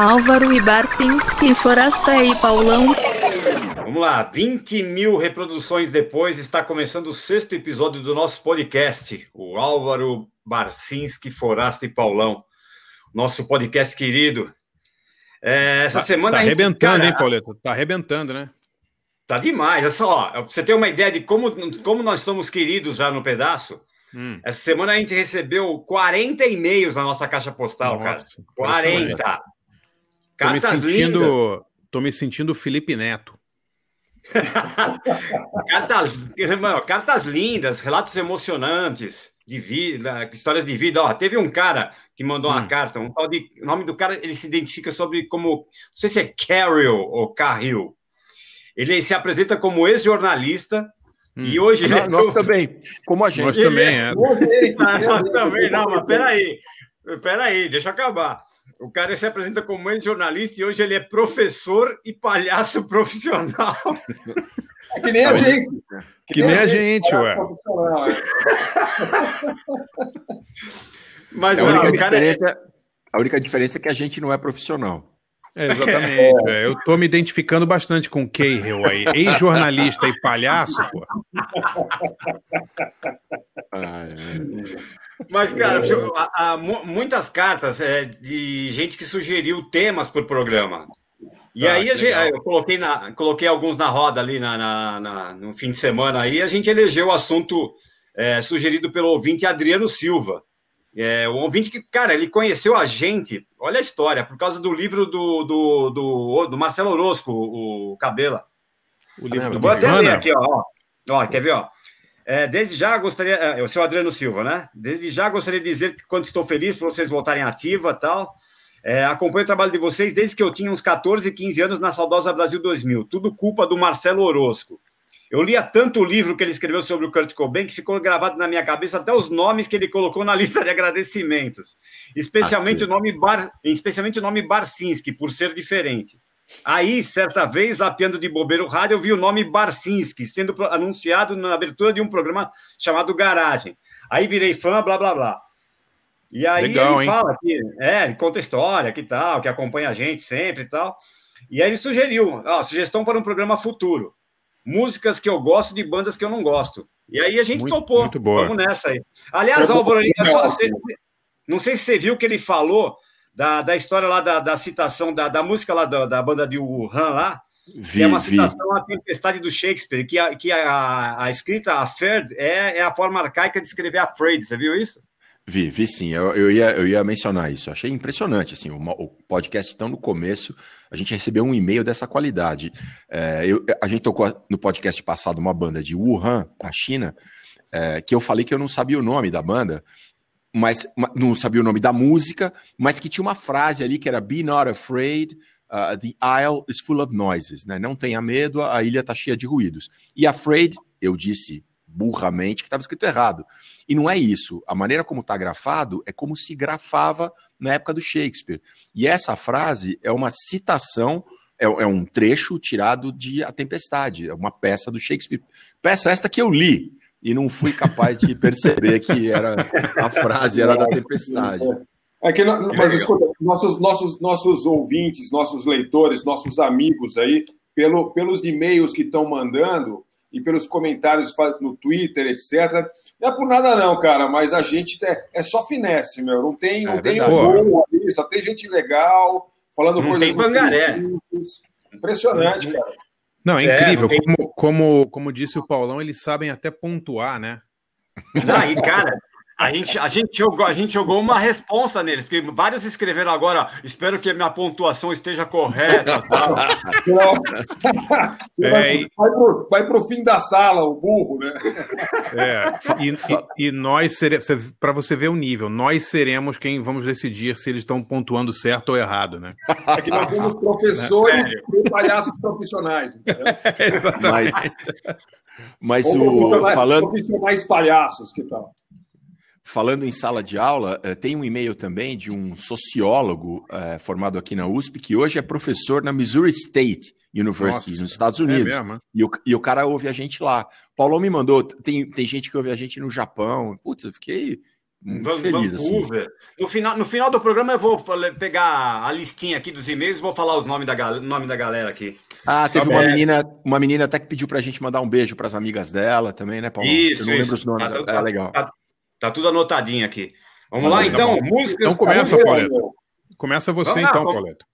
Álvaro e Barcinski, Forasta e Paulão. Vamos lá, 20 mil reproduções depois, está começando o sexto episódio do nosso podcast, o Álvaro Barcinski, Forasta e Paulão. Nosso podcast querido. É, essa tá, semana. Tá arrebentando, cara, hein, Pauleto? Tá arrebentando, né? Tá demais. É só, pra você ter uma ideia de como, como nós somos queridos já no pedaço. Hum. Essa semana a gente recebeu 40 e-mails na nossa caixa postal, Nossa, cara. 40. Tô me sentindo, lindas. tô me sentindo Felipe Neto. cartas, cartas lindas, relatos emocionantes de vida, histórias de vida. Ó, teve um cara que mandou hum. uma carta, um tal de, o nome do cara ele se identifica sobre como, não sei se é Carrill ou Carrill. Ele se apresenta como ex-jornalista hum. e hoje nós, nós também, como a gente. Nós também, é. nós também, não, mas peraí, peraí, deixa eu acabar. O cara se apresenta como ex-jornalista e hoje ele é professor e palhaço profissional. É que nem a gente. Que, que nem, a gente, gente ué. Mas a única, diferença, é... a única diferença é que a gente não é profissional. É, exatamente. É. Eu tô me identificando bastante com o Cahill aí. Ex-jornalista e palhaço, pô. Ah, é. Mas, cara, há, há muitas cartas é, de gente que sugeriu temas para o programa. E ah, aí gente, eu coloquei, na, coloquei alguns na roda ali na, na, na, no fim de semana aí, a gente elegeu o assunto é, sugerido pelo ouvinte Adriano Silva. É, o ouvinte que, cara, ele conheceu a gente, olha a história, por causa do livro do, do, do, do Marcelo Orozco, o, Cabela. O livro do Vou até ler aqui, ó, ó. Quer ver, ó? É, desde já gostaria, é, o seu Adriano Silva, né? Desde já gostaria de dizer que quando estou feliz por vocês voltarem ativa tal. É, acompanho o trabalho de vocês desde que eu tinha uns 14, 15 anos na saudosa Brasil 2000. Tudo culpa do Marcelo Orozco. Eu lia tanto o livro que ele escreveu sobre o Kurt Cobain que ficou gravado na minha cabeça até os nomes que ele colocou na lista de agradecimentos, especialmente ah, o nome Bar, especialmente o nome Barcinski, por ser diferente. Aí, certa vez, zapeando de bobeiro rádio, eu vi o nome Barcinski sendo anunciado na abertura de um programa chamado Garagem. Aí virei fã, blá blá blá. E aí Legal, ele hein? fala que, é, ele conta história, que tal, que acompanha a gente sempre e tal. E aí ele sugeriu, ó, sugestão para um programa futuro músicas que eu gosto de bandas que eu não gosto. E aí a gente muito, topou. Muito boa. Vamos nessa aí. Aliás, Álvaro, não sei se você viu que ele falou da, da história lá da, da citação da, da música lá da, da banda de Wuhan lá. Vi, que é uma citação à tempestade do Shakespeare, que a, que a, a escrita, a Ferd, é, é a forma arcaica de escrever Afraid. Você viu isso? Vi, vi sim. Eu, eu, ia, eu ia mencionar isso. achei impressionante. Assim, o, o podcast, então, no começo, a gente recebeu um e-mail dessa qualidade. É, eu, a gente tocou no podcast passado uma banda de Wuhan, na China, é, que eu falei que eu não sabia o nome da banda, mas não sabia o nome da música, mas que tinha uma frase ali que era Be not afraid, uh, the isle is full of noises. Né? Não tenha medo, a ilha está cheia de ruídos. E afraid, eu disse burramente que estava escrito errado. E não é isso. A maneira como está grafado é como se grafava na época do Shakespeare. E essa frase é uma citação, é, é um trecho tirado de A Tempestade, é uma peça do Shakespeare. Peça esta que eu li e não fui capaz de perceber que era a frase era da Tempestade. É que, mas escuta, nossos, nossos, nossos ouvintes, nossos leitores, nossos amigos aí, pelo, pelos e-mails que estão mandando, e pelos comentários no Twitter, etc. Não é por nada, não, cara, mas a gente é, é só finesse, meu. Não tem, não é tem um ali, só tem gente legal, falando não coisas. Tem bangaré. Impressionante, cara. Não, é incrível. É, não tem... como, como, como disse o Paulão, eles sabem até pontuar, né? Não, e, cara, a gente, a, gente jogou, a gente jogou uma responsa neles, porque vários escreveram agora, espero que a minha pontuação esteja correta. Tal. é, vai, para o fim da sala, o burro, né? É, e, e, e nós seremos, para você ver o nível, nós seremos quem vamos decidir se eles estão pontuando certo ou errado, né? É que nós somos professores é. e palhaços profissionais, entendeu? Exatamente. Mas, mas o. Falando... Profissionais palhaços, que tal? Falando em sala de aula, eh, tem um e-mail também de um sociólogo eh, formado aqui na USP, que hoje é professor na Missouri State University, Nossa, nos Estados é Unidos. É mesmo, e, o, e o cara ouve a gente lá. Paulo me mandou, tem, tem gente que ouve a gente no Japão. Putz, eu fiquei feliz, assim. No final, no final do programa eu vou pegar a listinha aqui dos e-mails e vou falar os nomes da, nome da galera aqui. Ah, teve tá uma menina, uma menina até que pediu pra gente mandar um beijo para as amigas dela também, né, Paulo? Isso, eu não isso. lembro os nomes. Tá, é tá, legal. Tá, tá, tudo anotadinho aqui. Vamos lá, então. Tá músicas. Então começa. Começa você, Vamos então, Pauleto.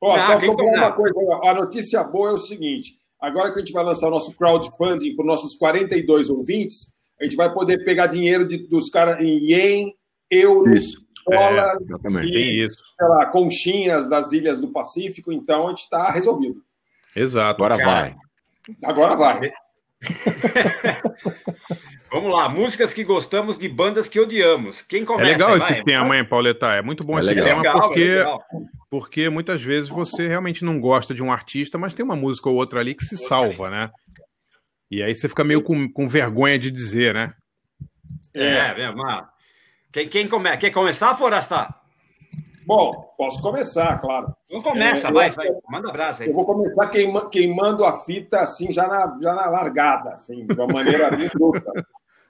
Ó, só uma coisa. A notícia boa é o seguinte: agora que a gente vai lançar o nosso crowdfunding para os nossos 42 ouvintes, a gente vai poder pegar dinheiro de, dos caras em ien, euros, dólar é, e lá, conchinhas das ilhas do Pacífico. Então a gente está resolvido. Exato. Agora Cara, vai. Agora vai. Vamos lá, músicas que gostamos de bandas que odiamos. Quem começa? É legal esse tema, hein, Pauleta? É muito bom é esse legal. tema legal, porque, é porque muitas vezes você realmente não gosta de um artista, mas tem uma música ou outra ali que se salva, né? E aí você fica meio com, com vergonha de dizer, né? É, é. Quem, quem come... Quer começar, Forastar? Bom, posso começar, claro. Não começa, é, vai, vai, manda abraço aí. Eu vou começar queima, queimando a fita assim, já na, já na largada, assim, de uma maneira bem bruta.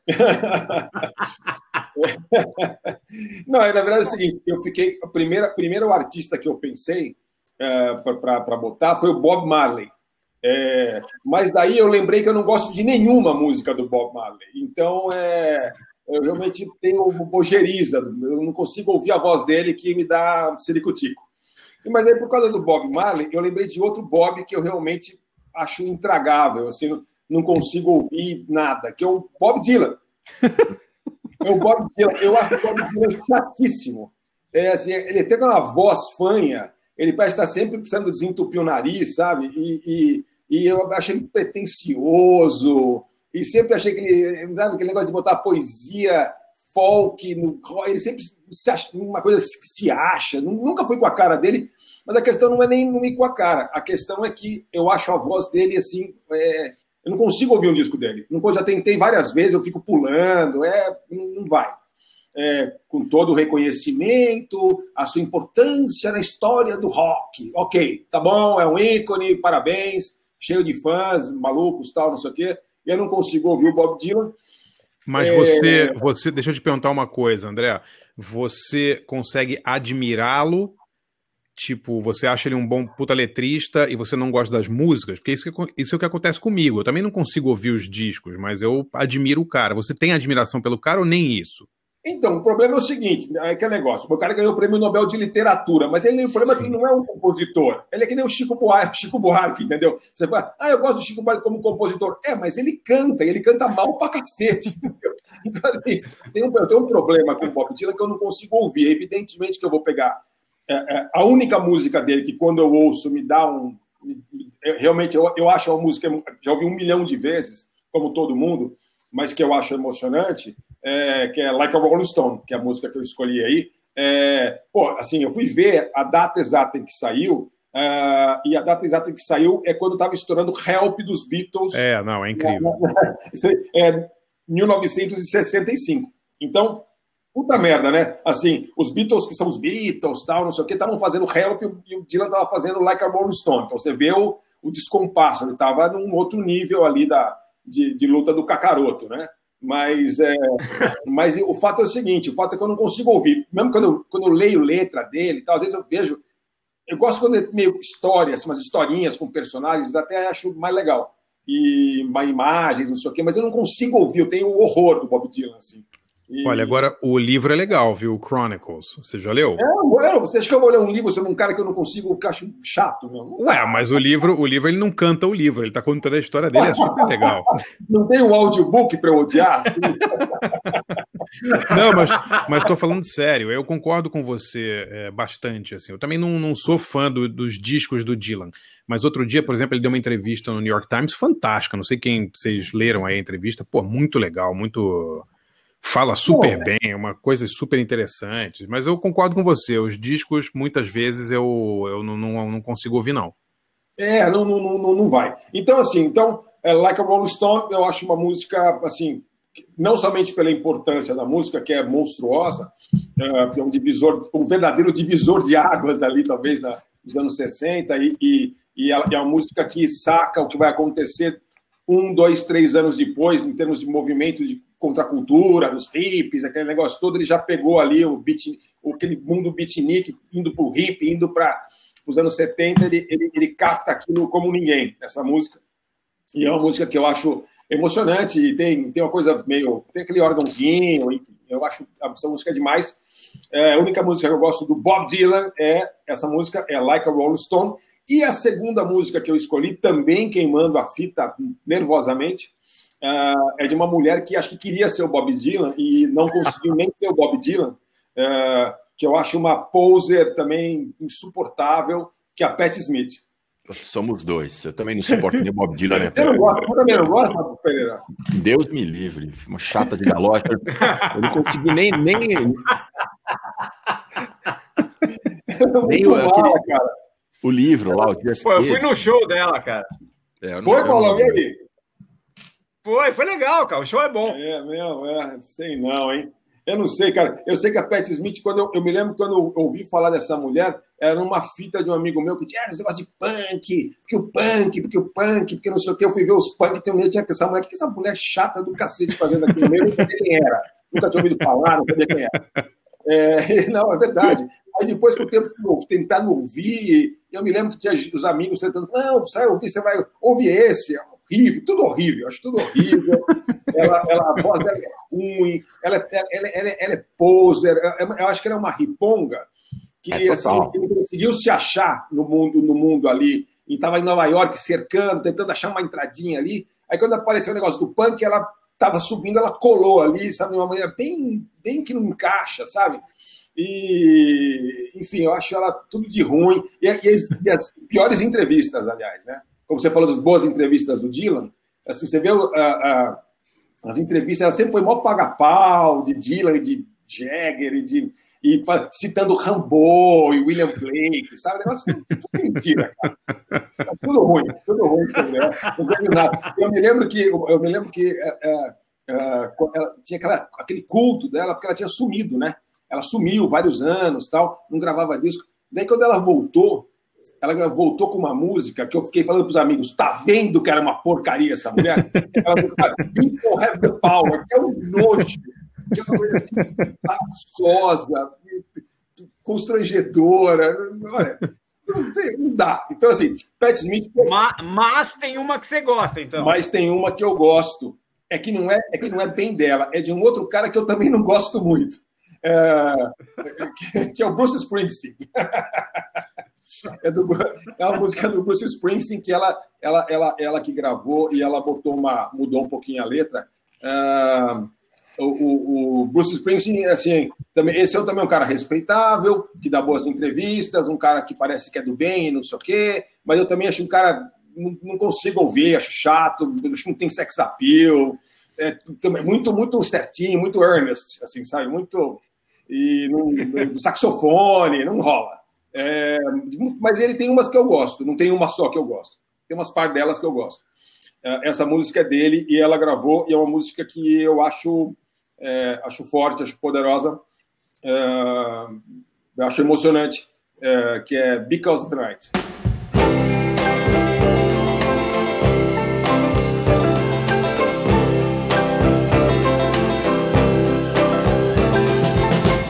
Não, na verdade é o seguinte, eu fiquei. A primeira, primeiro artista que eu pensei é, para botar foi o Bob Marley. É, mas daí eu lembrei que eu não gosto de nenhuma música do Bob Marley. Então, é, eu realmente tenho bojeriza, eu não consigo ouvir a voz dele que me dá ciricutico. Mas aí, por causa do Bob Marley, eu lembrei de outro Bob que eu realmente acho intragável, assim, não, consigo ouvir nada, que é o Bob Dylan. é o Bob Dylan. Eu acho o Bob Dylan chatíssimo. É, assim, ele tem uma voz fanha, ele parece estar sempre precisando desentupir o nariz, sabe? E, e, e eu achei ele pretencioso, e sempre achei que ele, sabe, aquele negócio de botar poesia, folk, no, ele sempre se acha, uma coisa que se acha, nunca foi com a cara dele, mas a questão não é nem não ir com a cara, a questão é que eu acho a voz dele assim, é, eu não consigo ouvir um disco dele, não, já tentei várias vezes, eu fico pulando, é, não vai. É, com todo o reconhecimento, a sua importância na história do rock. Ok, tá bom, é um ícone, parabéns, cheio de fãs, malucos, tal, não sei o quê eu não consigo ouvir o Bob Dylan. Mas você, é... você, deixa eu te perguntar uma coisa, André. Você consegue admirá-lo? Tipo, você acha ele um bom puta letrista e você não gosta das músicas? Porque isso, isso é o que acontece comigo. Eu também não consigo ouvir os discos, mas eu admiro o cara. Você tem admiração pelo cara ou nem isso? Então, o problema é o seguinte: é que negócio. O cara ganhou o prêmio Nobel de Literatura, mas ele, o problema Sim. é que ele não é um compositor. Ele é que nem o Chico Buarque, Chico Buarque, entendeu? Você fala, ah, eu gosto do Chico Buarque como compositor. É, mas ele canta, ele canta mal pra cacete, entendeu? Então, assim, tem um, eu tenho um problema com o Bob Dylan que eu não consigo ouvir. Evidentemente que eu vou pegar é, é, a única música dele que, quando eu ouço, me dá um. Me, realmente, eu, eu acho a música, já ouvi um milhão de vezes, como todo mundo, mas que eu acho emocionante é, que é Like a Rolling Stone, que é a música que eu escolhi aí. É, pô, assim, eu fui ver a data exata em que saiu, uh, e a data exata em que saiu é quando estava estourando Help dos Beatles. É, não, é incrível. é 1965. Então, puta merda, né? Assim, os Beatles, que são os Beatles, tal, não sei o que, estavam fazendo Help e o Dylan estava fazendo Like a Rolling Stone. Então, você vê o, o descompasso, ele estava num outro nível ali da, de, de luta do Cacaroto, né? Mas, é, mas o fato é o seguinte: o fato é que eu não consigo ouvir. Mesmo quando eu, quando eu leio letra dele, tal, às vezes eu vejo. Eu gosto quando é meio histórias, umas historinhas com personagens, até acho mais legal. E imagens, não sei o quê, mas eu não consigo ouvir, eu tenho horror do Bob Dylan, assim. E... Olha, agora o livro é legal, viu? Chronicles. Você já leu? É, você acha que eu vou ler um livro sobre um cara que eu não consigo, que acho chato? Meu? Ué, mas o livro, o livro ele não canta o livro, ele tá contando a história dele, é super legal. Não tem um audiobook para eu odiar? Assim? não, mas, mas tô falando sério, eu concordo com você é, bastante, assim. Eu também não, não sou fã do, dos discos do Dylan. Mas outro dia, por exemplo, ele deu uma entrevista no New York Times fantástica. Não sei quem vocês leram aí a entrevista. Pô, muito legal, muito fala super bem, é uma coisa super interessante. Mas eu concordo com você, os discos, muitas vezes, eu, eu não, não, não consigo ouvir, não. É, não, não, não, não vai. Então, assim, então, é, Like a Rolling Stone, eu acho uma música, assim, não somente pela importância da música, que é monstruosa, é, que é um divisor, um verdadeiro divisor de águas ali, talvez, na, nos anos 60, e, e, e ela é uma música que saca o que vai acontecer um, dois, três anos depois, em termos de movimento de contra a cultura, dos hippies, aquele negócio todo, ele já pegou ali o beat, aquele mundo beatnik, indo para o hip, indo para os anos 70, ele, ele, ele capta aquilo como ninguém, essa música. E é uma música que eu acho emocionante, e tem, tem uma coisa meio. tem aquele órgãozinho, eu acho essa música demais. É, a única música que eu gosto do Bob Dylan é essa música, é Like a Rolling Stone. E a segunda música que eu escolhi, também queimando a fita nervosamente, uh, é de uma mulher que acho que queria ser o Bob Dylan e não conseguiu nem ser o Bob Dylan, uh, que eu acho uma poser também insuportável, que é a Patti Smith. Somos dois. Eu também não suporto nem Bob Dylan. Né? Você não gosta? Eu também não gosto, Pereira? Deus me livre. Uma chata de galocha. Eu não consegui nem... nem... nem o, mal, cara. o livro lá, o dia Pô, eu fui no show dela, cara. É, foi, Paulo? E aí? Foi, foi legal, cara. O show é bom. É, meu, é, sei não, hein? Eu não sei, cara. Eu sei que a Pat Smith, quando eu, eu me lembro quando eu ouvi falar dessa mulher, era uma fita de um amigo meu que tinha ah, esse negócio de punk, porque o punk, porque o punk, porque não sei o que. Eu fui ver os punk, tem um medo, tinha essa mulher, que essa mulher chata do cacete fazendo aquilo mesmo, não sabia quem era. Nunca tinha ouvido falar, não sabia quem era. É, não, é verdade. Aí depois que o tempo tentando ouvir, eu me lembro que tinha os amigos tentando, não, sai ouvir, você vai ouvir esse, é horrível, tudo horrível, acho tudo horrível. ela, ela, a voz dela é ruim, ela, ela, ela, ela é poser, eu acho que ela é uma riponga que, é assim, conseguiu se achar no mundo, no mundo ali, e estava em Nova York cercando, tentando achar uma entradinha ali. Aí quando apareceu o negócio do punk, ela estava subindo, ela colou ali, sabe, de uma maneira bem, bem que não encaixa, sabe? E, enfim, eu acho ela tudo de ruim. E, e, as, e, as, piores entrevistas, aliás, né? Como você falou das boas entrevistas do Dylan, assim, você vê as entrevistas, ela sempre foi mó paga-pau de Dylan, de Jagger, e, de, e citando Rambo e William Blake, sabe? Negócio tudo mentira, cara. É tudo ruim, tudo ruim. Não tem nada. Eu me lembro que, eu me lembro que é, é, é tinha aquela, aquele culto dela, porque ela tinha sumido, né? Ela sumiu vários anos, tal, não gravava disco. Daí, quando ela voltou, ela voltou com uma música que eu fiquei falando para os amigos: tá vendo que era uma porcaria essa mulher? Ela falou: People have the power, que é um nojo, que é uma coisa assim, paçosa, constrangedora. Olha, não, tem, não, dá. Então, assim, Pat Smith. Mas, mas, tem uma que você gosta, então. Mas tem uma que eu gosto. É que, não é, é que não é bem dela, é de um outro cara que eu também não gosto muito é, que é o Bruce Springsteen. É, do, é uma música do Bruce Springsteen que ela, ela, ela, ela que gravou e ela botou uma, mudou um pouquinho a letra. Uh, o, o, Bruce Springsteen, assim, também, esse é também um cara respeitável, que dá boas entrevistas, um cara que parece que é do bem, não sei o quê, mas eu também acho um cara, não, não consigo ouvir, acho chato, acho que não tem sex appeal, é, muito, muito certinho, muito earnest, assim, sabe? Muito e no, saxofone, não rola. É, mas ele tem umas que eu gosto, não tem uma só que eu gosto. Tem umas par delas que eu gosto. É, essa música é dele e ela gravou, e é uma música que eu acho, é, acho forte, acho poderosa, é, acho emocionante, é, que é Because Tonight.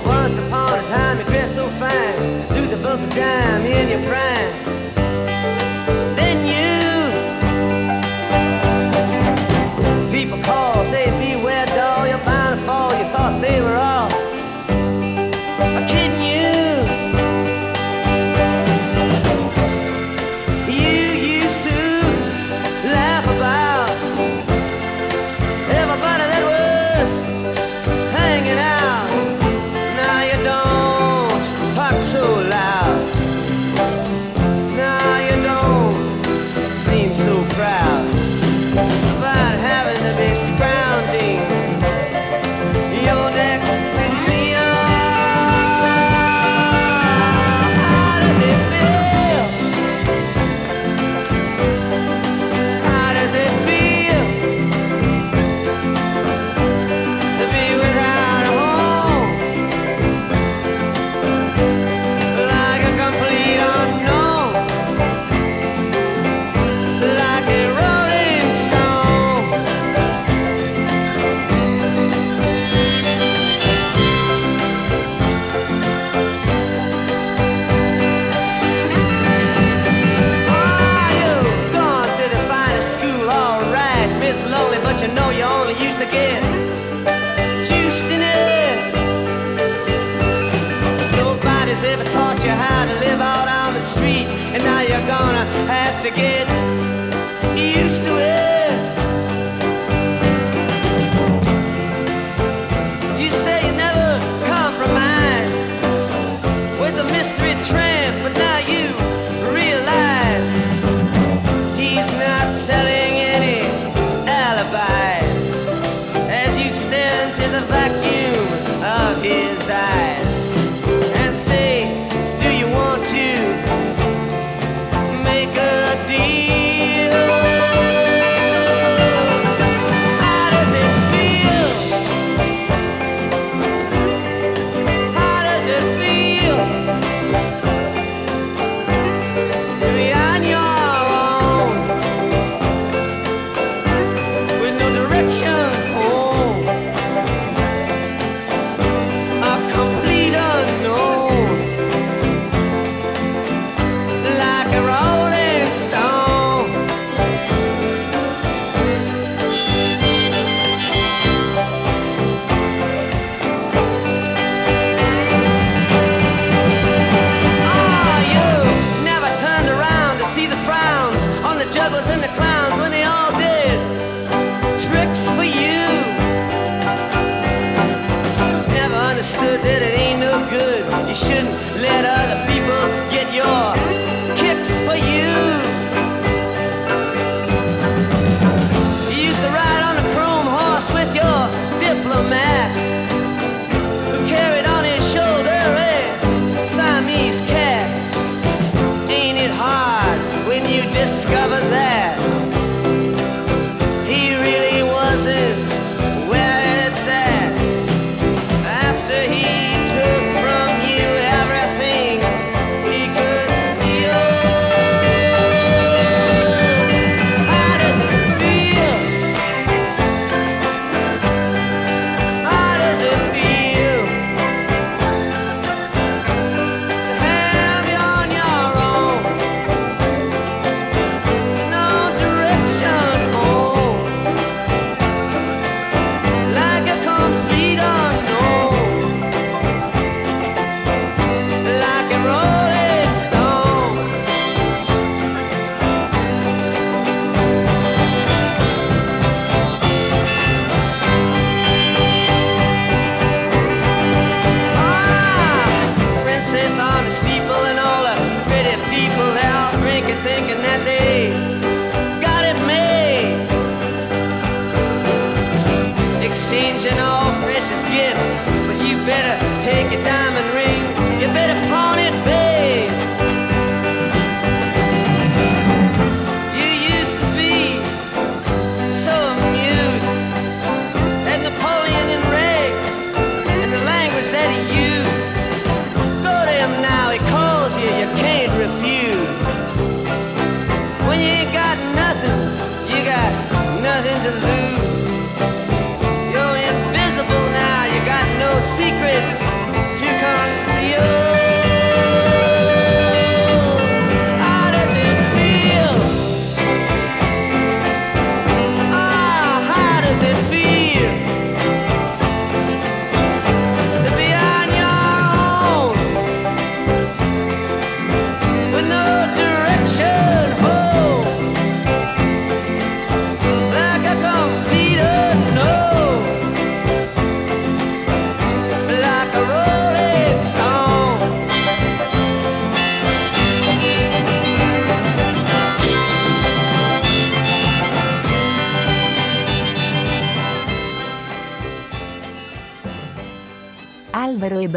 Once upon a time, it dressed so fine, through the bumps of time.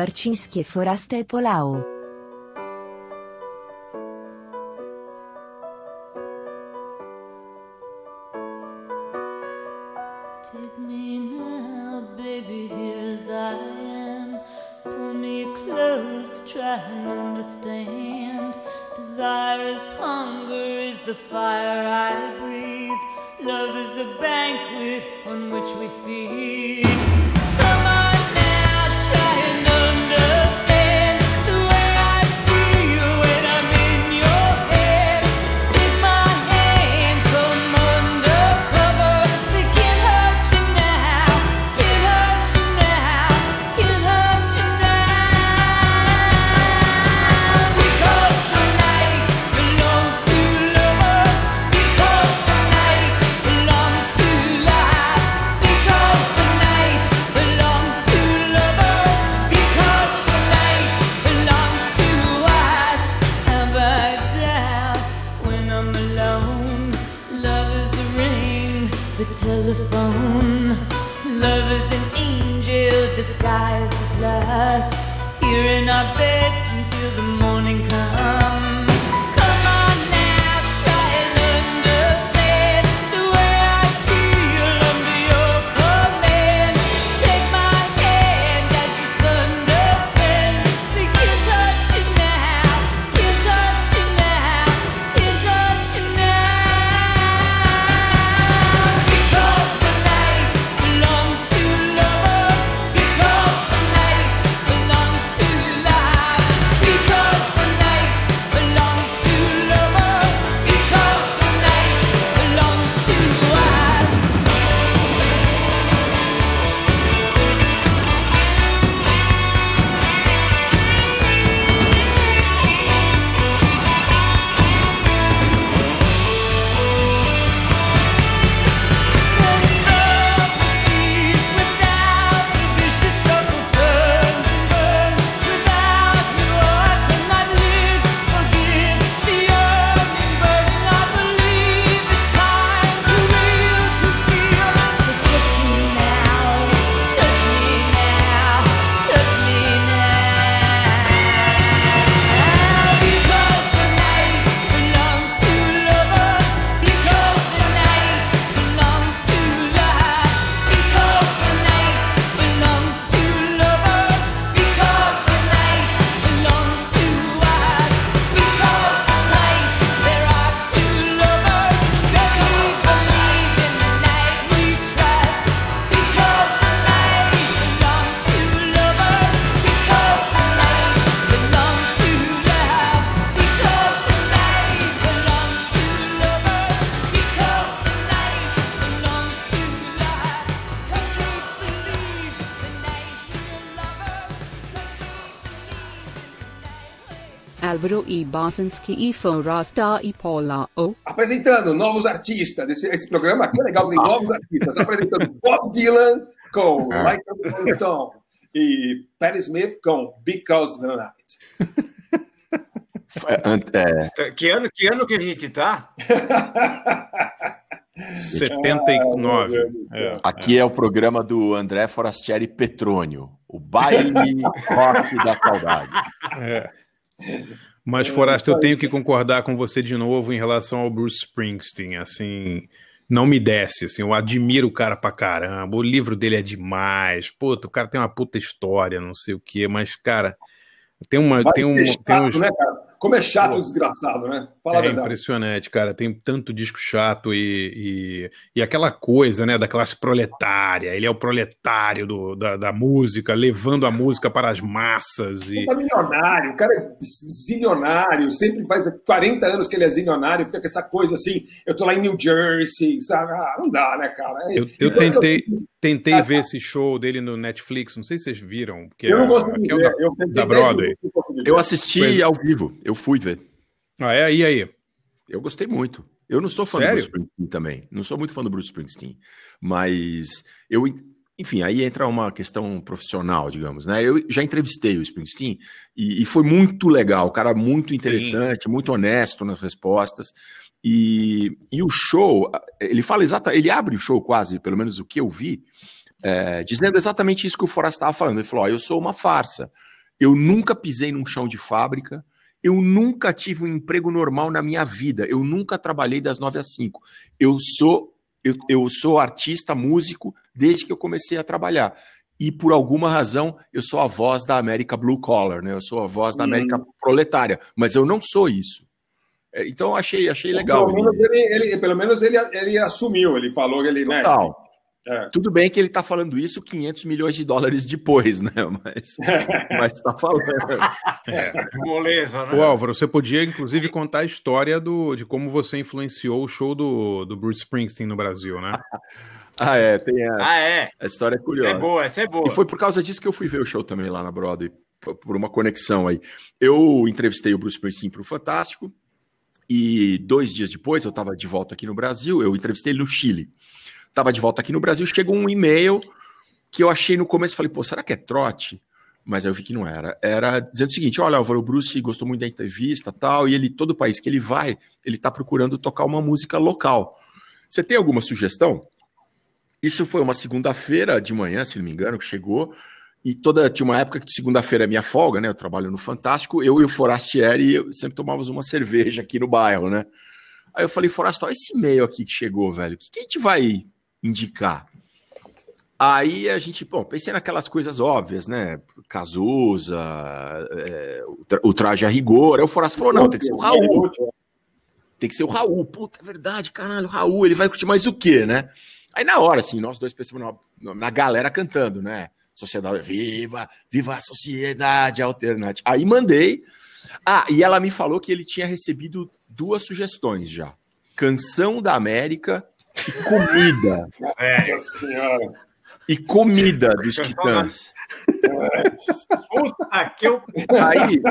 Marcińskie Foraste Polao. Take me now, baby, here as I am. Pull me close, try and understand. Desire is hunger, is the fire I Álvaro e Bosanski e Forasta e Paula O. Apresentando novos artistas. Esse, esse programa aqui é legal, tem novos artistas. Apresentando Bob Dylan com a Rolling Stone e Patti Smith com Because of the Night. É, é, Que ano, que ano que a gente tá? 79. É, aqui é o programa do André Forastieri Petrônio, o baile rock da saudade. é. Mas, Forasta, eu tenho que concordar com você de novo em relação ao Bruce Springsteen. Assim, não me desce. Assim, eu admiro o cara pra caramba. O livro dele é demais. Puta, o cara tem uma puta história, não sei o quê. Mas, cara, tem uma. Vai tem um, tem uns, né, cara? Como é chato Pô. o desgraçado, né? Fala a É verdade. impressionante, cara. Tem tanto disco chato e, e, e aquela coisa, né, da classe proletária. Ele é o proletário do, da, da música, levando a música para as massas. E, Ele é milionário, o cara é zilionário, sempre faz 40 anos que ele é zilionário, fica com essa coisa assim, eu tô lá em New Jersey, sabe? Ah, não dá, né, cara? eu, eu Então, tentei, tentei Ah, ver esse show dele no Netflix. Não sei se vocês viram. Eu não é o ver, da- eu tentei da 10 Broadway. Eu assisti ao vivo, eu fui ver. Ah, é? E aí? Eu gostei muito. Eu não sou fã Sério? do Bruce Springsteen também. Não sou muito fã do Bruce Springsteen. Mas eu, enfim, aí entra uma questão profissional, digamos, né? Eu já entrevistei o Springsteen e, e foi muito legal. O cara muito interessante, muito honesto nas respostas. E, e o show, ele fala exatamente, ele abre o show quase, pelo menos o que eu vi, é, dizendo exatamente isso que o Forrest estava falando. Ele falou: ó, eu sou uma farsa. Eu nunca pisei num chão de fábrica. Eu nunca tive um emprego normal na minha vida. Eu nunca trabalhei das nove às cinco. Eu sou eu, eu sou artista, músico, desde que eu comecei a trabalhar. E por alguma razão, eu sou a voz da América Blue Collar, né? Eu sou a voz da América proletária, mas eu não sou isso. É, Então achei, achei legal. Pelo menos ele, ele- pelo menos ele, ele assumiu, ele falou que ele. Né, Total. É. Tudo bem que ele está falando isso 500 milhões de dólares depois, né? Mas, mas está falando. Moleza, né? Ô, Álvaro, você podia, inclusive, contar a história do, de como você influenciou o show do, do Bruce Springsteen no Brasil, né? Ah, é, tem a, Ah, é. a história é curiosa. É boa, essa é boa. E foi por causa disso que eu fui ver o show também lá na Broadway, por por uma conexão aí. Eu entrevistei o Bruce Springsteen para o Fantástico, e dois dias depois eu estava de volta aqui no Brasil, eu entrevistei ele no Chile. Estava de volta aqui no Brasil, chegou um e-mail que eu achei no começo, falei, pô, será que é trote? Mas aí eu vi que não era. Era dizendo o seguinte: olha, Álvaro, Bruce gostou muito da entrevista tal, e ele, todo país que ele vai, ele está procurando tocar uma música local. Você tem alguma sugestão? Isso foi uma segunda-feira de manhã, se não me engano, que chegou. E toda tinha uma época que segunda-feira é minha folga, né? Eu trabalho no Fantástico. Eu e o Forastieri sempre tomávamos uma cerveja aqui no bairro, né? Aí eu falei, Forastieri, esse e-mail aqui que chegou, velho. O que, que a gente vai indicar? Aí a gente, bom, pensei naquelas coisas óbvias, né? Cazuza, é, o, tra o traje a rigor. Aí o Forastieri falou, não, tem que ser o Raul. Tem que ser o Raul. Puta, é verdade, caralho, o Raul, ele vai curtir mais o quê, né? Aí na hora, assim, nós dois pensamos na, na galera cantando, né? Sociedade, viva, viva a sociedade alternativa. Aí mandei. Ah, e ela me falou que ele tinha recebido duas sugestões já: Canção da América e comida. É, senhora. E comida dos Titãs. Puta que eu. Aí,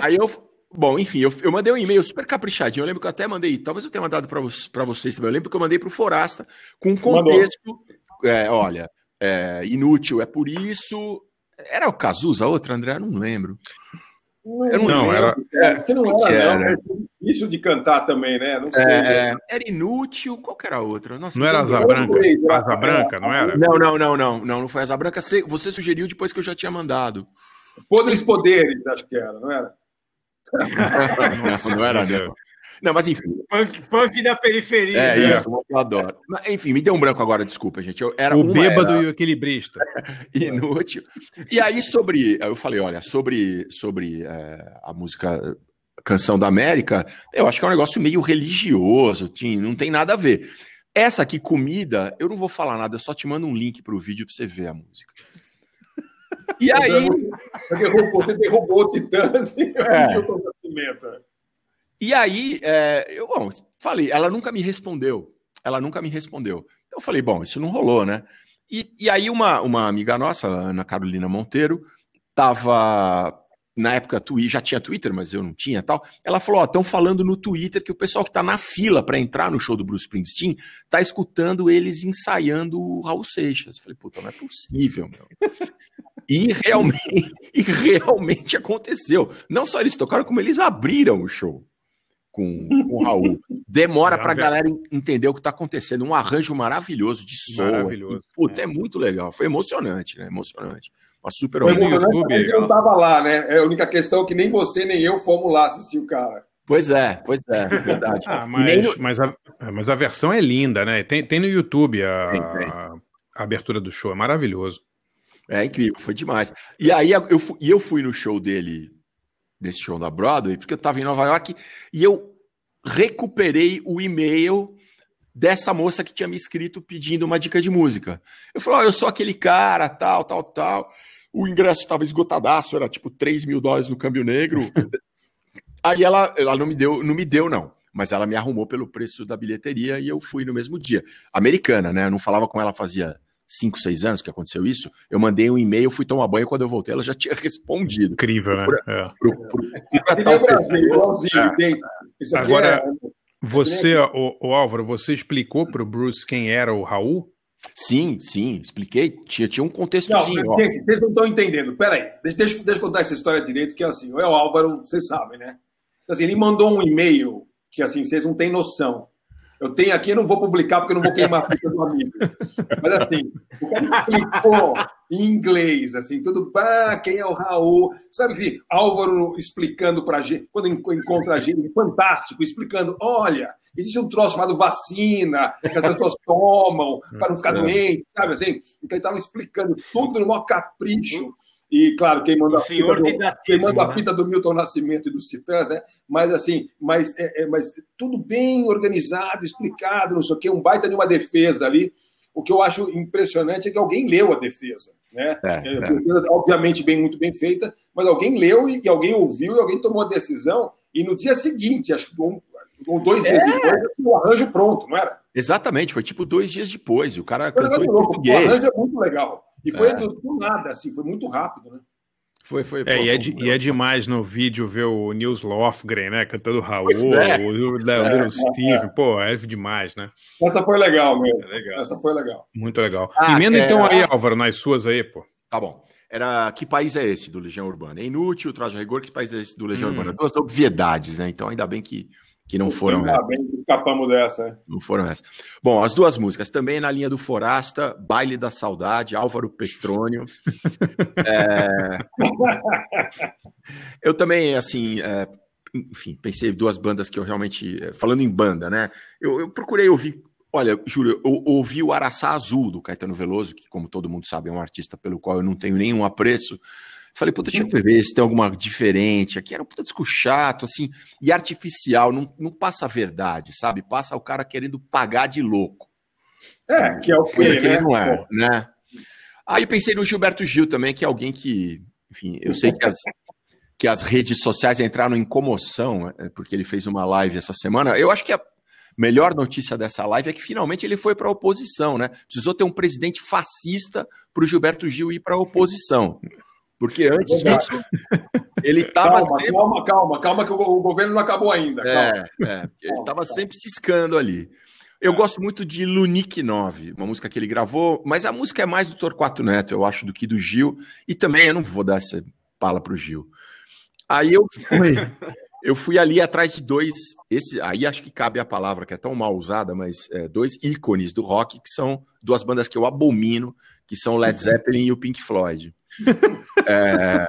aí eu. Bom, enfim, eu, eu mandei um e-mail super caprichadinho. Eu lembro que eu até mandei, talvez eu tenha mandado para vocês também. Eu lembro que eu mandei para o Forasta com um contexto. É, olha, é, inútil é por isso. Era o Cazuza a outra, André? Eu não lembro. Eu não, não era. É, que não que era, era? não. Isso de cantar também, né? Não sei. É, era inútil. Qual que era a outra? Nossa, não era Asa Branca? Asa Branca, não era? Não, não, não, não. Não, não foi Asa Branca. Você sugeriu depois que eu já tinha mandado. Podres Poderes, acho que era, não era? não, não era, não. Não, mas enfim. Punk, punk da periferia. É né? isso, eu adoro. Mas, enfim, me deu um branco agora, desculpa, gente. Eu, era o bêbado era... e o equilibrista. Inútil. E aí, sobre. Eu falei, olha, sobre, sobre é, a música Canção da América, eu acho que é um negócio meio religioso, não tem nada a ver. Essa aqui, comida, eu não vou falar nada, eu só te mando um link para o vídeo para você ver a música. E aí. Você derrubou, você derrubou o Titãs e É. o Nascimento. E aí, é, eu bom, falei, ela nunca me respondeu. Ela nunca me respondeu. Eu falei, bom, isso não rolou, né? E, e aí uma, uma amiga nossa, Ana Carolina Monteiro, tava na época já tinha Twitter, mas eu não tinha tal. Ela falou: ó, estão falando no Twitter que o pessoal que tá na fila para entrar no show do Bruce Springsteen tá escutando eles ensaiando o Raul Seixas. Eu falei, puta, não é possível, meu. E realmente, e realmente aconteceu. Não só eles tocaram, como eles abriram o show com, com o Raul. Demora É, pra velho. galera en- entender o que tá acontecendo. Um arranjo maravilhoso de som. Maravilhoso. assim. Puta, é. muito legal. Foi emocionante, né? Emocionante. Uma super Foi no emocionante, YouTube, a não tava lá, né? É a única questão que nem você nem eu fomos lá assistir o cara. Pois é, pois é, é verdade. Ah, nem mas, no- mas, a, mas a versão é linda, né? Tem, tem no YouTube a, Tem, tem. a abertura do show, é maravilhoso. É incrível, foi demais. E aí eu fui, eu fui no show dele, desse show da Broadway, porque eu tava em Nova York e eu recuperei o e-mail dessa moça que tinha me escrito pedindo uma dica de música. Eu falei, ó, eu sou aquele cara, tal, tal, tal. O ingresso estava esgotadaço, era tipo 3 mil dólares no câmbio negro. Aí ela, ela não me deu, não me deu, não. Mas ela me arrumou pelo preço da bilheteria e eu fui no mesmo dia. Americana, né? Eu não falava com ela fazia 5, 6 anos que aconteceu isso. Eu mandei um e-mail, fui tomar banho, quando eu voltei ela já tinha respondido. Incrível, né? É. Pro, pro, tem o É. tem. Isso aqui Agora- é... Você, o, o Álvaro, você explicou pro Bruce quem era o Raul? Sim, sim, expliquei. Tinha, tinha um Não, contextozinho. ó. gente, vocês não estão entendendo. Peraí, deixa, deixa, deixa eu contar essa história direito, que é assim, o El Álvaro, vocês sabem, né? Então, assim, ele mandou um e-mail que, assim, vocês não têm noção. Eu tenho aqui, não vou publicar porque eu não vou queimar a fita do amigo. Mas, assim, o cara explicou em inglês, assim, tudo, ah, quem é o Raul? Sabe que Álvaro explicando pra gente, quando en- encontra a gente, fantástico, explicando, olha, existe um troço chamado vacina, que as pessoas tomam para não ficar É. doente, sabe assim? Então ele estava explicando tudo no maior capricho. E, claro, quem manda a fita do, quem manda a né? fita do Milton Nascimento e dos Titãs, né? Mas assim, mas, é, é, mas tudo bem organizado, explicado, não sei o quê, um baita de uma defesa ali. O que eu acho impressionante é que alguém leu a defesa, né? É, É, é. defesa, Obviamente, bem, muito bem feita, mas alguém leu e, e alguém ouviu e alguém tomou a decisão. E no dia seguinte, acho que um, ou dois dias depois, o arranjo pronto, não era? Exatamente, foi tipo dois dias depois. e O cara Foi cantou louco. O arranjo é muito legal. E foi É. do, do nada, assim, foi muito rápido, né? Foi, foi. É, pô, e é, de- e é demais no vídeo ver o Nils Lofgren, né? Cantando Raul, é, o, o, o é. Little Steve. Pô, é demais, né? Essa foi legal mesmo. É legal. Essa foi legal. Muito legal. Ah, Emenda é- então aí, Álvaro, nas suas aí, pô. Tá bom. Era que país é esse do Legião Urbana? É inútil, traje a rigor, que país é esse do Legião Hum. Urbana? Duas obviedades, né? Então, ainda bem que, que não foram Ah, bem, escapamos dessa. né? Não foram essas. Bom, as duas músicas também na linha do Forasta, Baile da Saudade, Álvaro Petrônio. É, Eu também, assim, é, enfim, pensei em duas bandas que eu realmente. é, Falando em banda, né? Eu, eu procurei ouvir. Olha, juro, eu ouvi o Araçá Azul do Caetano Veloso, que, como todo mundo sabe, é um artista pelo qual eu não tenho nenhum apreço. Falei, puta, deixa eu ver se tem alguma diferente aqui. Era um puta disco chato, assim, e artificial, não, não passa a verdade, sabe? Passa o cara querendo pagar de louco. É, que é o que, que ele né? não é, né? Aí eu pensei no Gilberto Gil também, que é alguém que, enfim, eu sei que as, que as redes sociais entraram em comoção, é, porque ele fez uma live essa semana. Eu acho que a melhor notícia dessa live é que finalmente ele foi para a oposição, né? Precisou ter um presidente fascista para o Gilberto Gil ir para a oposição. Porque antes disso, ele estava Calma, sempre. calma, calma, calma, que o, governo não acabou ainda. É, é, ele estava sempre ciscando ali. Eu gosto muito de Lunique 9, uma música que ele gravou, mas a música é mais do Torquato Neto, eu acho, do que do Gil. E também eu não vou dar essa pala pro Gil. Aí eu fui, eu fui ali atrás de dois, esse, aí acho que cabe a palavra que é tão mal usada, mas é, dois ícones do rock, que são duas bandas que eu abomino, que são Led Zeppelin e o Pink Floyd. É,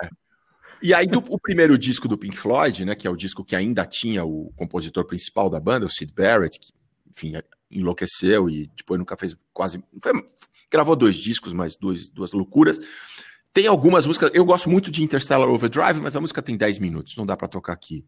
e aí, do- o primeiro disco do Pink Floyd, né, que é o disco que ainda tinha o compositor principal da banda, o Sid Barrett, que, enfim, enlouqueceu e depois nunca fez quase. foi- gravou dois discos, mas duas, duas loucuras. Tem algumas músicas. Eu gosto muito de Interstellar Overdrive, mas a música tem 10 minutos, não dá pra tocar aqui.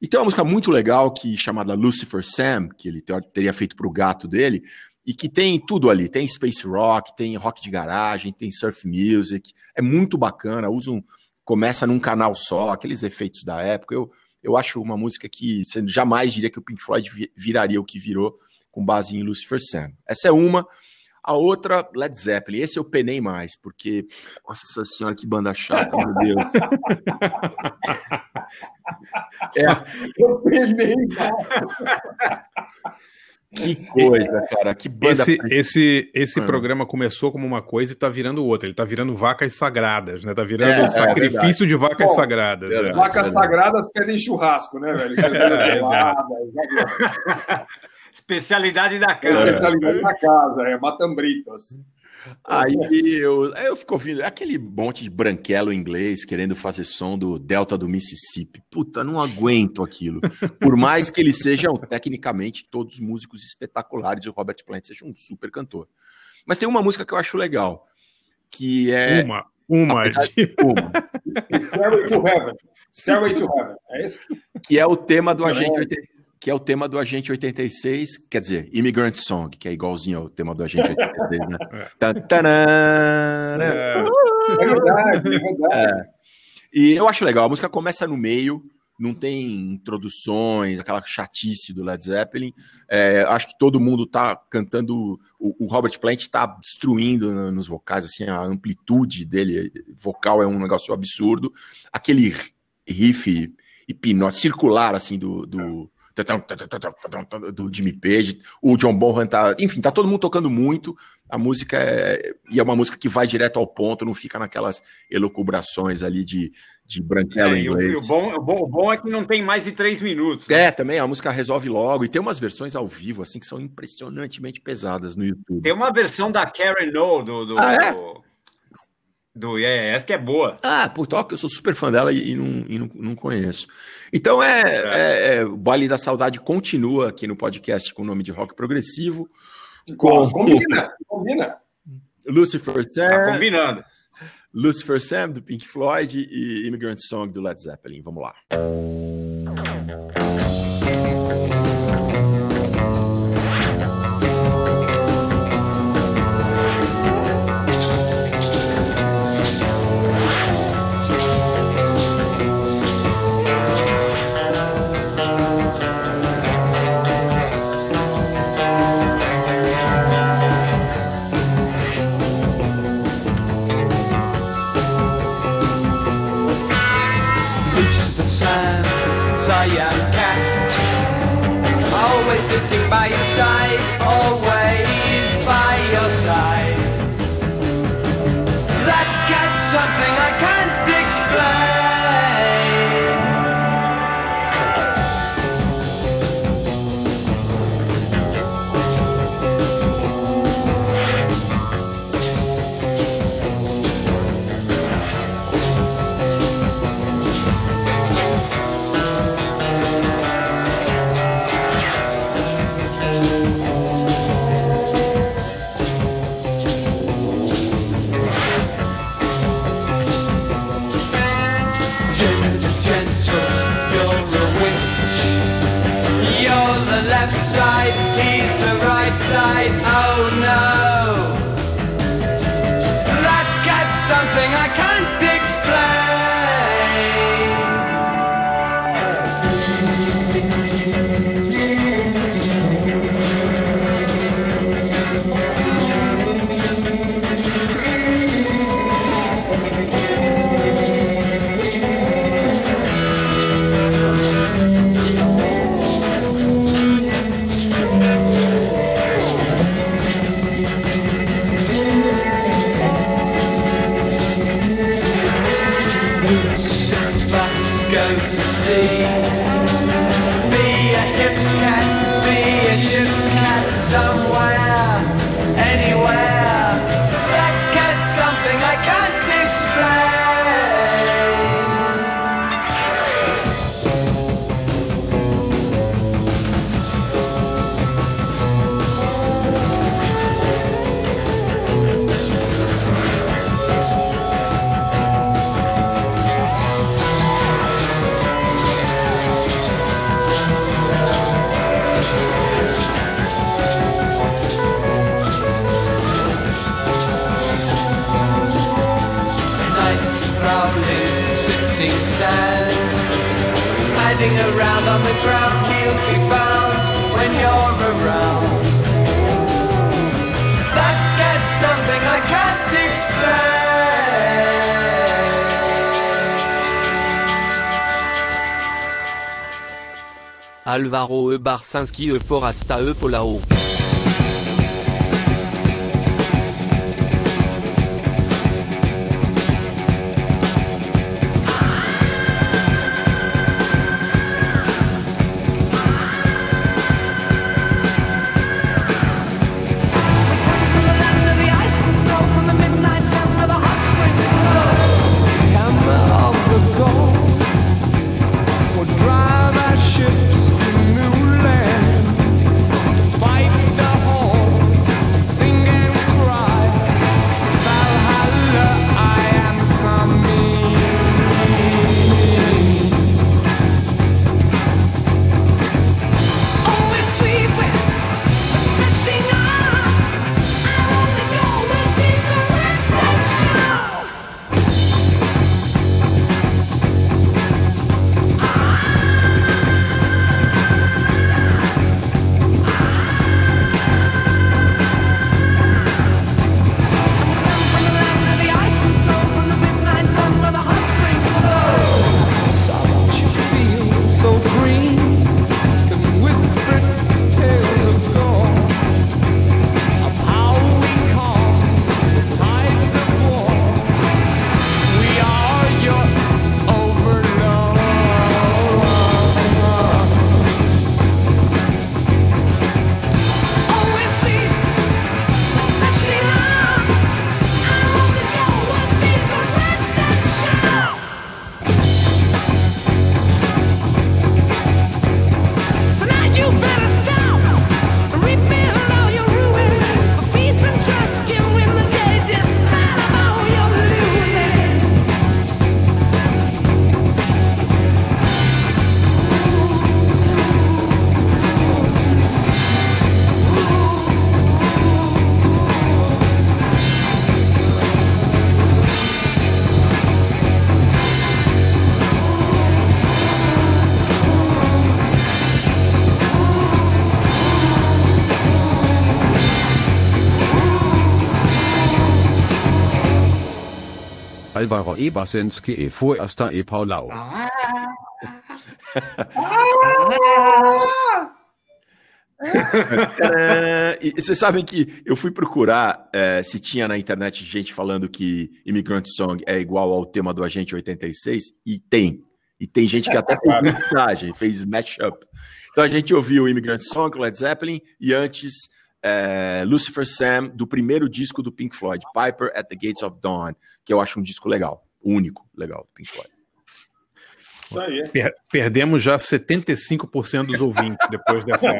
E tem uma música muito legal que chamada Lucifer Sam, que ele ter- teria feito pro gato dele, e que tem tudo ali. Tem space rock, tem rock de garagem, tem surf music. É muito bacana. Usa um, começa num canal só, aqueles efeitos da época. Eu, eu acho uma música que você jamais diria que o Pink Floyd vi- viraria o que virou com base em Lucifer Sam. Essa é uma. A outra, Led Zeppelin. Esse eu penei mais, porque. Nossa senhora, que banda chata, meu Deus. Eu penei, cara. Que coisa, cara. Que banda. Esse, esse, esse programa começou como uma coisa e tá virando outra. Ele tá virando vacas sagradas, né? Tá virando É, é sacrifício de vacas Bom, sagradas. né? Vacas sagradas pedem churrasco, né, velho? É, gelada, Especialidade da é casa. especialidade da casa, é matambritos. Aí eu, aí eu fico ouvindo é aquele monte de branquelo inglês querendo fazer som do Delta do Mississippi. Puta, não aguento aquilo. Por mais que eles sejam tecnicamente todos músicos espetaculares e o Robert Plant seja um super cantor. Mas tem uma música que eu acho legal, que é Uma, uma. Apesar- uma, Stairway to Heaven. Stairway to Heaven. É isso? que é o tema do. Agente 80 que é o tema do Agente 86, quer dizer, Immigrant Song, que é igualzinho ao tema do Agente 86, né? Tanana. É, É verdade, é verdade. E eu acho legal, a música começa no meio, não tem introduções, aquela chatice do Led Zeppelin. É, acho que todo mundo tá cantando, o, o Robert Plant tá destruindo no- nos vocais, assim, a amplitude dele, vocal é um negócio absurdo. Aquele riff hipnótico, circular, assim, do... do do Jimmy Page, o John Bonham tá, enfim, tá todo mundo tocando muito. A música é, e é uma música que vai direto ao ponto, não fica naquelas elucubrações ali de, de branquelo É, e o, inglês. o bom, o, bom, o bom é que não tem mais de três minutos. É, também a música resolve logo e tem umas versões ao vivo assim que são impressionantemente pesadas no YouTube. Tem uma versão da Karen No do. do, Ah, é? do, do- é, essa que é boa. Ah, por toque, eu sou super fã dela e, e não, e não, não conheço. Então é, é- é, o Baile da Saudade continua aqui no podcast com o nome de rock progressivo. Com Combina, combina. Lucifer Tá Sam, combinando. Lucifer Sam do Pink Floyd e Immigrant Song do Led Zeppelin. Vamos lá. Sitting by your side, always Barsinski E. Forasta E. Polao. Alvaro Ebersenski e Fuerster e Paulau. É, e vocês sabem que eu fui procurar é, se tinha na internet gente falando que Immigrant Song é igual ao tema do Agente 86, e tem. E tem gente que até fez mixagem, fez mashup. Então a gente ouviu Immigrant Song, Led Zeppelin, e antes é, Lucifer Sam, do primeiro disco do Pink Floyd, Piper at the Gates of Dawn, que eu acho um disco legal, único legal do Pink Floyd. Isso aí. Per- perdemos já 75% dos ouvintes depois dessa.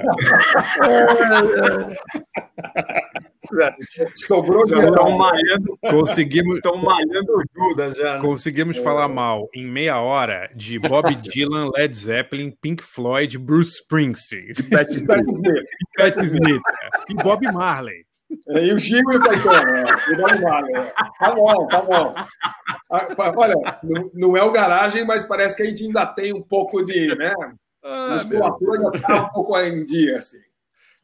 Sobrou Já estão malhando, Conseguimos, estão malhando o Judas já. né? conseguimos falar mal em meia hora de Bob Dylan, Led Zeppelin, Pink Floyd, Bruce Springsteen, Pat Smith. Pat Smith e Bob Marley. É, E o Chico e o Caetano. É. E o Bob Marley, é. Tá bom, tá bom. Ah, Olha, não, não é o garagem, mas parece que a gente ainda tem um pouco de. Né? Ah, musculatura ainda tá um pouco em dia, assim.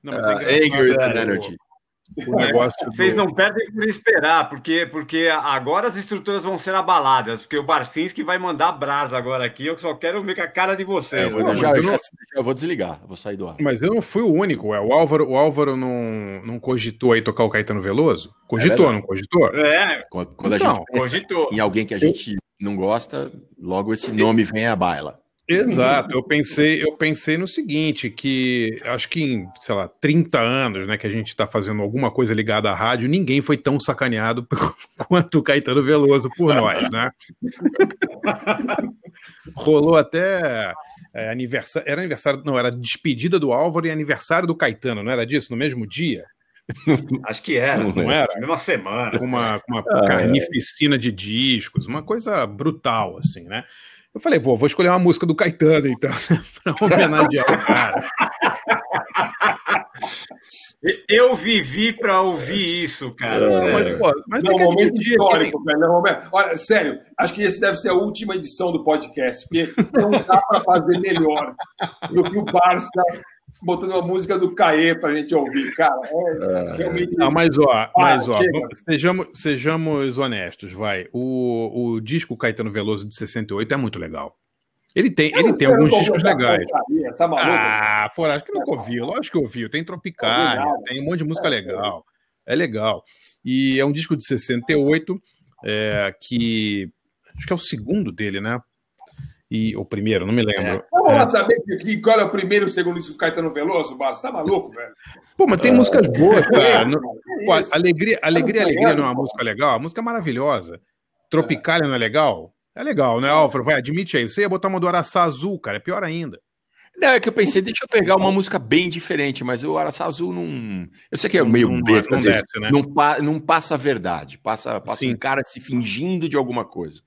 Não, mas Uh, é anger is engraçado, an é, energy. O, o negócio do- Vocês não perdem por esperar, porque, porque agora as estruturas vão ser abaladas, porque o Barcinski vai mandar brasa agora aqui, eu só quero ver com a cara de É, vocês. eu, vou, Não, já, eu já- não- já- eu vou desligar, eu vou sair do ar. Mas eu não fui o único, ué. O Álvaro, o Álvaro não, não cogitou aí tocar o Caetano Veloso? Cogitou, verdade. não cogitou? É, Quando, quando a Então, gente cogitou. em alguém que a gente não gosta, logo esse nome vem à baila. Exato, eu pensei, eu pensei no seguinte, que acho que em, sei lá, 30 anos, né, que a gente está fazendo alguma coisa ligada à rádio, ninguém foi tão sacaneado quanto o Caetano Veloso por nós, né? Rolou até é, aniversário, era aniversário, não, era despedida do Álvaro e aniversário do Caetano, não era disso? No mesmo dia? Acho que era. Não era? Na mesma semana. com uma, uma Ah, é. carnificina de discos, uma coisa brutal, assim, né? Eu falei, vou, vou escolher uma música do Caetano, então, pra homenagear o cara. Eu vivi para ouvir isso, cara. Sério. mas, pô, mas Não, tem que momento histórico, velho. Não, momento- Olha, sério, acho que esse deve ser a última edição do podcast, porque não dá para fazer melhor do que o Barça botando a música do Caê pra gente ouvir, cara. É, realmente. Não, mas ó, mas, ó sejamos, sejamos honestos, vai. O, o disco Caetano Veloso de 68 é muito legal. Ele tem, ele tem Eu alguns discos legais. porcaria, Tá maluco? Ah, fora, acho que nunca ouviu. Lógico que ouviu. Tem Tropicália, Obrigado. tem um monte de música legal. É legal. E é um disco de 68, é, que acho que é o segundo dele, né? E o primeiro, não me lembro. Vamos É. lá saber que, que- qual é o primeiro e o segundo disco do Caetano Veloso, Barça? Tá maluco, velho? Pô, mas tem músicas boas, cara. No- É Pô, isso. alegria, alegria, alegria não é uma pô? música legal? A música é maravilhosa. Tropicália não é legal? É legal, né, Álvaro? Vai, admite aí. Você ia botar uma do Araçá Azul, cara. É pior ainda. Não, é que eu pensei, deixa eu pegar uma música bem diferente, mas o Araçá Azul não. Eu sei que é meio Não- besta, não desce, né? não, pa- não passa a verdade. Passa, passa Sim. um cara se fingindo de alguma coisa.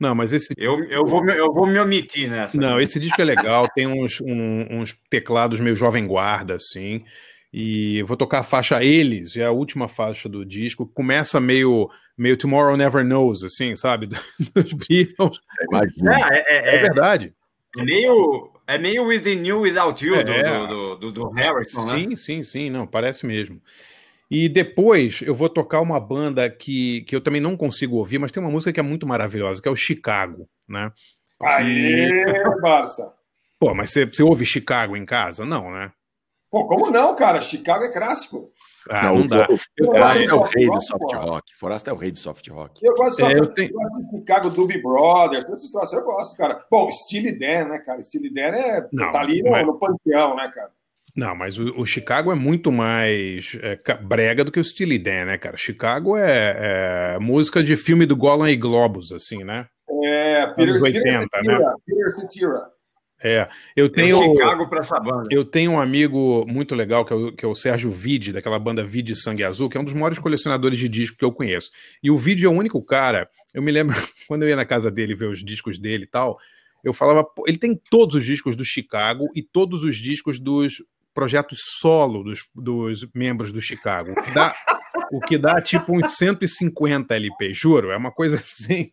Não, mas esse Eu, eu, vou, me- eu vou me omitir nessa. Não, esse disco é legal, tem uns, um- uns teclados meio jovem guarda, assim. E eu vou tocar a faixa Eles, é a última faixa do disco. Começa meio, meio Tomorrow Never Knows, assim, sabe? Dos Beatles. Imagina. É, é, É é, verdade. é meio, é meio Within You Without You do, É. do, do, do Harrison, né? Sim, sim, sim, não, parece mesmo. E depois eu vou tocar uma banda que, que eu também não consigo ouvir, mas tem uma música que é muito maravilhosa, que é o Chicago, né? Aê, Barça. Pô, mas você, você ouve Chicago em casa? Não, né? Pô, como não, cara? Chicago é clássico. Ah, não, o, dá. Forasta é o rei do soft rock. Forasta é o rei do soft rock. Eu gosto só É, eu eu tenho- gosto de Chicago Doobie Brothers, todas essas situações eu gosto, cara. Bom, Steely Dan, né, cara? Steely Dan é, Não, tá ali no, mas- no panteão, né, cara? Não, mas o, o Chicago é muito mais é, brega do que o Steely Dan, né, cara? Chicago é, é música de filme do Golan e Globus, assim, né? É, Peter, Anos 80, Peter né? Cetera, Peter Cetera. É, eu Tem tenho, Chicago para essa banda. eu tenho um amigo muito legal, que é, o, que é o Sérgio Vide, daquela banda Vide Sangue Azul, que é um dos maiores colecionadores de discos que eu conheço. E o Vide é o único cara, eu me lembro, quando eu ia na casa dele ver os discos dele e tal, eu falava, ele tem todos os discos do Chicago e todos os discos dos projetos solo dos, dos membros do Chicago. O que dá, o que dá tipo uns 150 LP, juro, é uma coisa assim.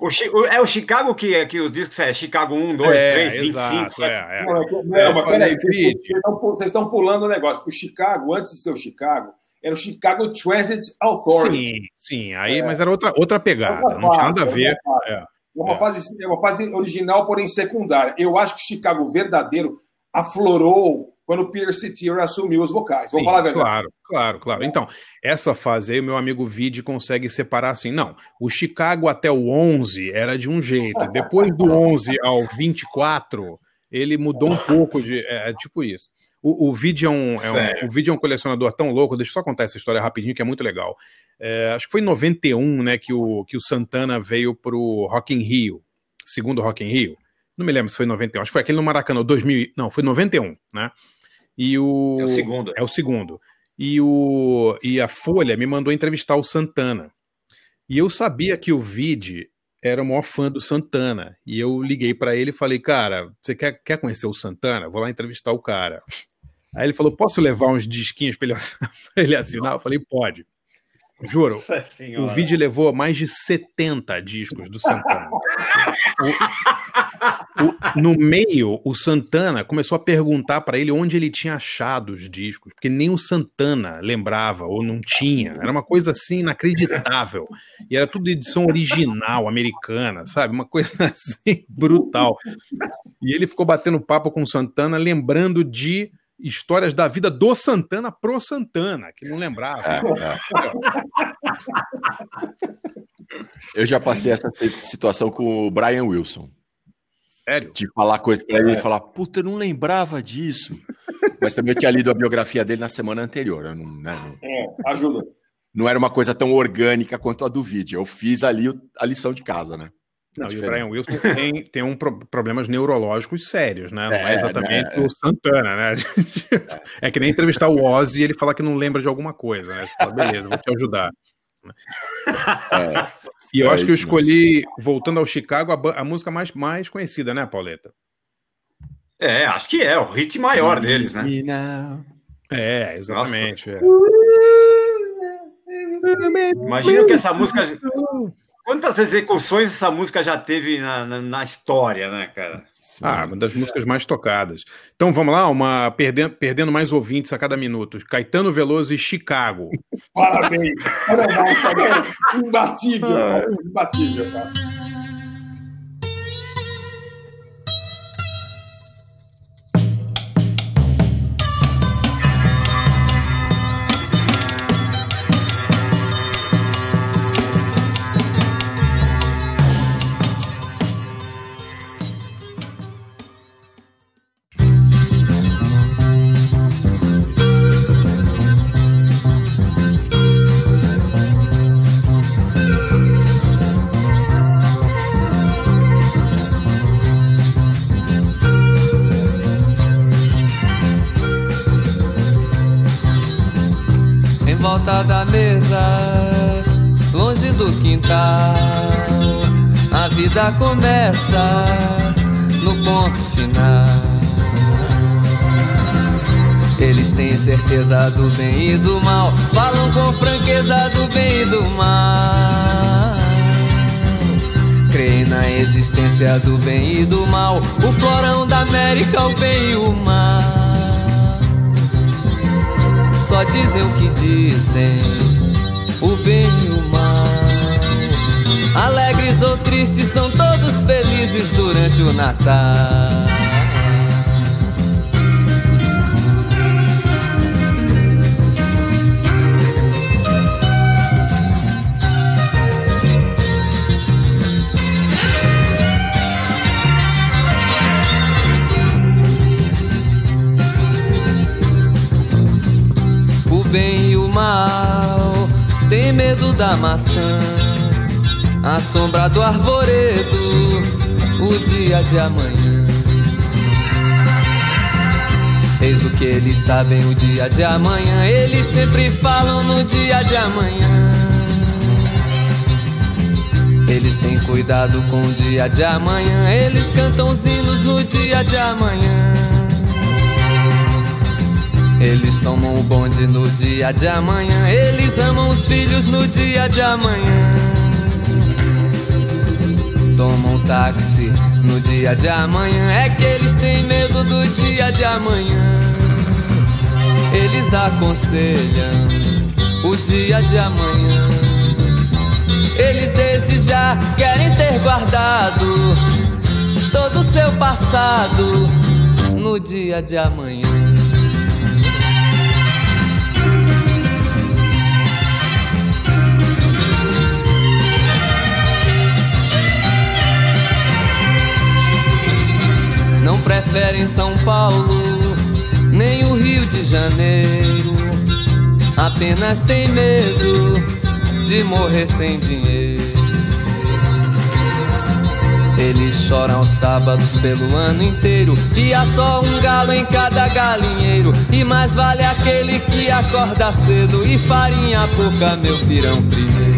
O Chi- o- é o Chicago que, que os discos é Chicago 1, 2, É, 3, 25, exato, 7. é, é. Não, é não, Eu mas peraí, vocês- estão pulando o negócio. O Chicago, antes de ser o Chicago, era o Chicago Transit Authority. Sim, sim, aí, mas era outra, outra pegada, Outra não tinha nada a ver. É. É uma, É. fase, é uma fase original, porém secundária. Eu acho que o Chicago verdadeiro aflorou quando o Peter Cetera assumiu os vocais. Vamos Sim, falar a verdade. Claro, claro, claro. Então, essa fase aí, o meu amigo Vide consegue separar assim. Não, o Chicago até o 11 era de um jeito. Depois do 11 ao 24, ele mudou um pouco de. É, é tipo isso. O, o Vide é um, é um, o Vide é um colecionador tão louco. Deixa eu só contar essa história rapidinho, que é muito legal. É, acho que foi em 91, né, que o, que o Santana veio pro Rock in Rio, segundo Rock in Rio. Não me lembro se foi em 91, acho que foi aquele no Maracanã, 2000, não, foi 91, né? E o É o segundo. é o segundo. e, o, e a Folha me mandou entrevistar o Santana. E eu sabia que o Vide era o maior fã do Santana. E eu liguei para ele e falei, cara, você quer, quer conhecer o Santana? Vou lá entrevistar o cara. Aí ele falou, posso levar uns disquinhos para ele, assinar? Eu falei, pode. Juro, o vídeo levou mais de 70 discos do Santana. O- o- no meio, o Santana começou a perguntar para ele onde ele tinha achado os discos, porque nem o Santana lembrava ou não tinha. Era uma coisa assim inacreditável. E era tudo edição original, americana, sabe? Uma coisa assim brutal. E ele ficou batendo papo com o Santana, lembrando de histórias da vida do Santana pro Santana, que não lembrava. É, Eu já passei essa si- situação com o Brian Wilson. Sério? De falar coisa pra ele e falar, puta, eu não lembrava disso. Mas também eu tinha lido a biografia dele na semana anterior. eu não, né, não- É, ajuda. não era uma coisa tão orgânica quanto a do vídeo. Eu fiz ali a lição de casa, né? Não, e o. Brian Wilson tem, tem um pro- problemas neurológicos sérios, né? Não é, É, exatamente né? o Santana, né? É que nem entrevistar o Ozzy e ele falar que não lembra de alguma coisa, né? Você fala, beleza, vou te ajudar. É, E eu É acho que eu escolhi, voltando ao Chicago, a, a música mais, mais conhecida, né, Pauleta? É, acho que é, o hit maior deles, né? É, exatamente. é. Imagina que essa música. Quantas execuções essa música já teve na, na, na história, né, cara? Ah, uma das músicas mais tocadas. Então vamos lá, uma perdendo, perdendo mais ouvintes a cada minuto. Caetano Veloso e Chicago. Parabéns. Parabéns. Imbatível, cara. Imbatível, cara. Certeza do bem e do mal, falam com franqueza do bem e do mal. Creem na existência do bem e do mal, o florão da América, o bem e o mal só dizem o que dizem, o bem e o mal. Alegres ou tristes, são todos felizes durante o Natal. Da maçã, a sombra do arvoredo, o dia de amanhã. Eis o que eles sabem o dia de amanhã, eles sempre falam no dia de amanhã. Eles têm cuidado com o dia de amanhã, eles cantam os hinos no dia de amanhã. Eles tomam o bonde no dia de amanhã. Eles amam os filhos no dia de amanhã. Tomam táxi no dia de amanhã. É que eles têm medo do dia de amanhã. Eles aconselham o dia de amanhã. Eles desde já querem ter guardado todo o seu passado no dia de amanhã. Preferem São Paulo, nem o Rio de Janeiro. Apenas tem medo de morrer sem dinheiro. Eles choram aos sábados pelo ano inteiro. E há só um galo em cada galinheiro. E mais vale aquele que acorda cedo. E farinha pouca, meu pirão primeiro.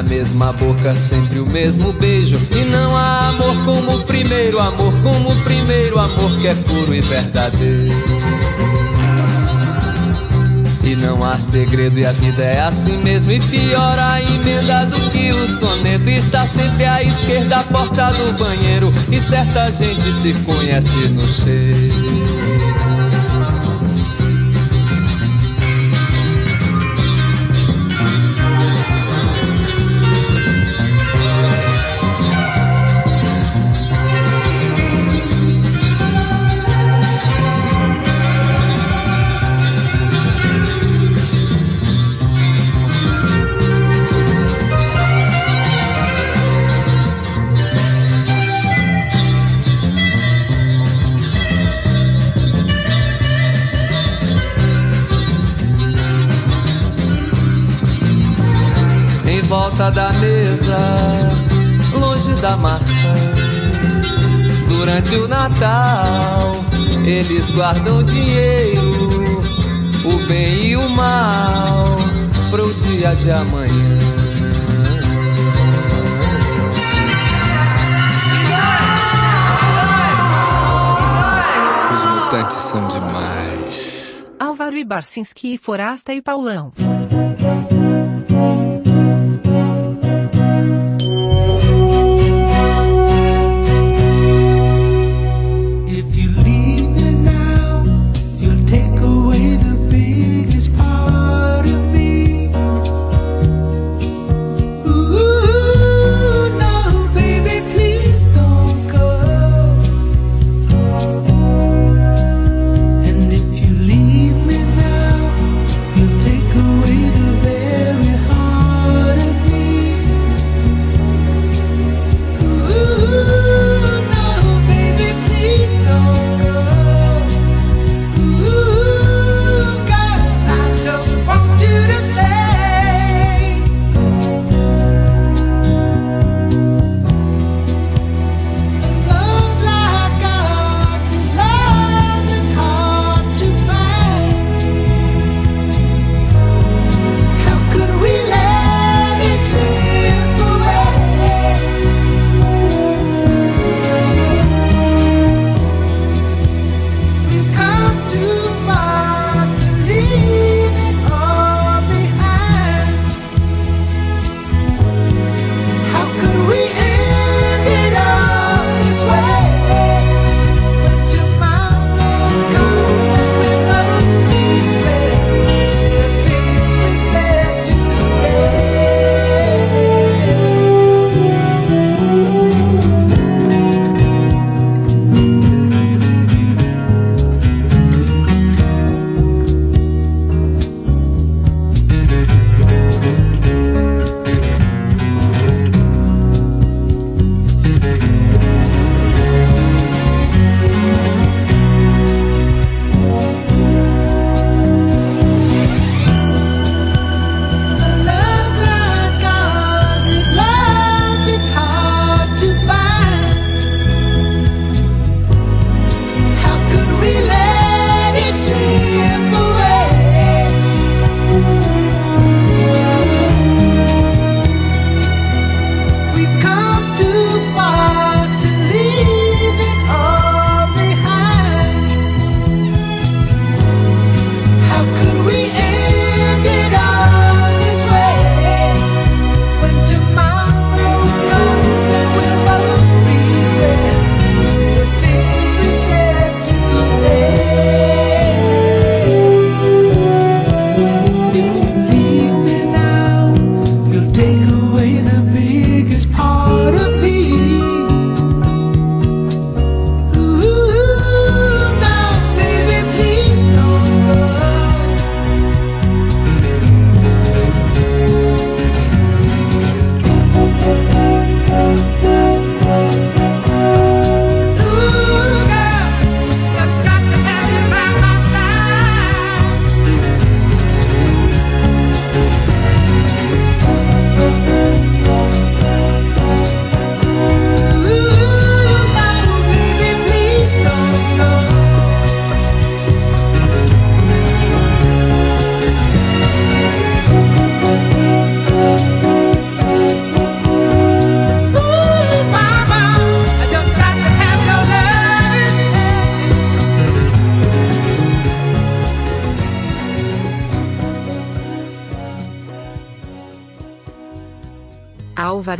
Na mesma boca sempre o mesmo beijo. E não há amor como o primeiro, amor como o primeiro, amor que é puro e verdadeiro. E não há segredo e a vida é assim mesmo. E pior a emenda do que o soneto. Está sempre à esquerda, a porta do banheiro. E certa gente se conhece no cheiro. Volta da mesa, longe da maçã. Durante o Natal, eles guardam dinheiro, o bem e o mal, pro dia de amanhã. Os mutantes são demais. Álvaro e Barcinski, Forasta e Paulão.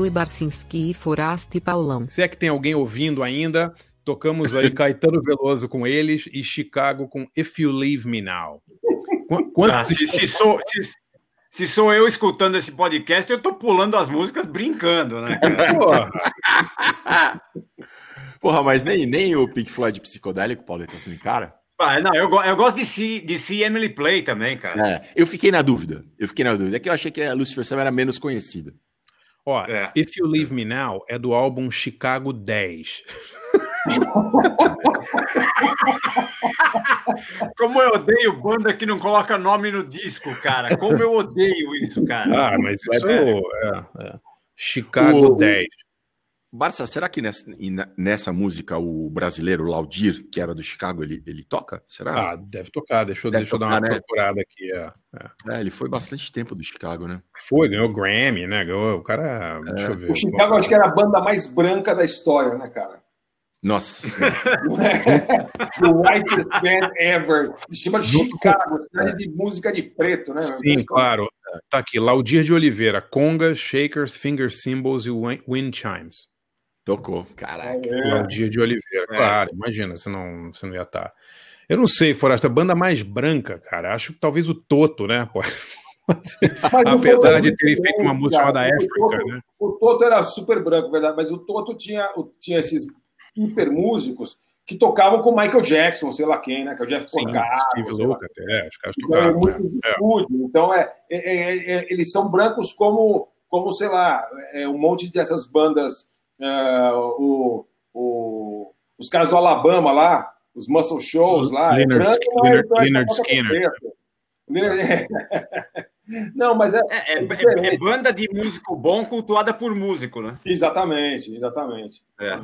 E Barcinski e Forasta e Paulão. Se é que tem alguém ouvindo ainda, tocamos aí Caetano Veloso com eles e Chicago com If You Leave Me Now. Qu- Quantos Ah, se, se sou, se, se sou eu escutando esse podcast, eu tô pulando as músicas brincando, né? Porra, Porra, mas nem, nem o Pink Floyd psicodélico, Paulo, tá com cara? Ah, não, eu, eu gosto de see, de see Emily Play também, cara. É, eu fiquei na dúvida. Eu fiquei na dúvida. É que eu achei que a Lucifer Sam era menos conhecida. Ó, É. If You Leave Me Now é do álbum Chicago 10. Como eu odeio banda que não coloca nome no disco, cara. Como eu odeio isso, cara. Ah, mas isso É. é, é. Chicago O- 10. Barça, será que nessa, nessa música o brasileiro Laudir, que era do Chicago, ele, ele toca? Será? Ah, deve tocar. Deixa eu, Deve deixa eu dar tocar, uma né? procurada aqui. é, é. É, ele foi bastante tempo do Chicago, né? Foi, ganhou Grammy, né? Ganhou, o cara. Deixa eu ver. O Chicago acho que era a banda mais branca da história, né, cara? Nossa o whitest band ever. Se chama Chicago, cidade de música de preto, né? Sim, claro. Tá aqui. Laudir de Oliveira, congas, shakers, finger cymbals e win- wind chimes. Tocou, caraca. Laudir de Oliveira, É. claro. Imagina, você não, você não ia estar. Eu não sei, Forasta, banda mais branca, cara. Acho que talvez o Toto, né? Apesar de é ter feito uma música chamada África, né? O Toto era super branco, verdade, mas o Toto tinha, tinha esses hiper músicos que tocavam com Michael Jackson, sei lá quem, né? Que é o Jeff Porcaro. Steve lá. Lukather, é, os caras Então, é é. estúdio. Então, é, é- é- é- eles são brancos como, como sei lá, é, um monte dessas bandas, é, o, o- os caras do Alabama lá, os Muscle Shows lá. é Leonard branco, Skinner- é Leonard Skinner. Não, mas é, É, é- é banda de músico bom cultuada por músico, né? Exatamente, exatamente. É.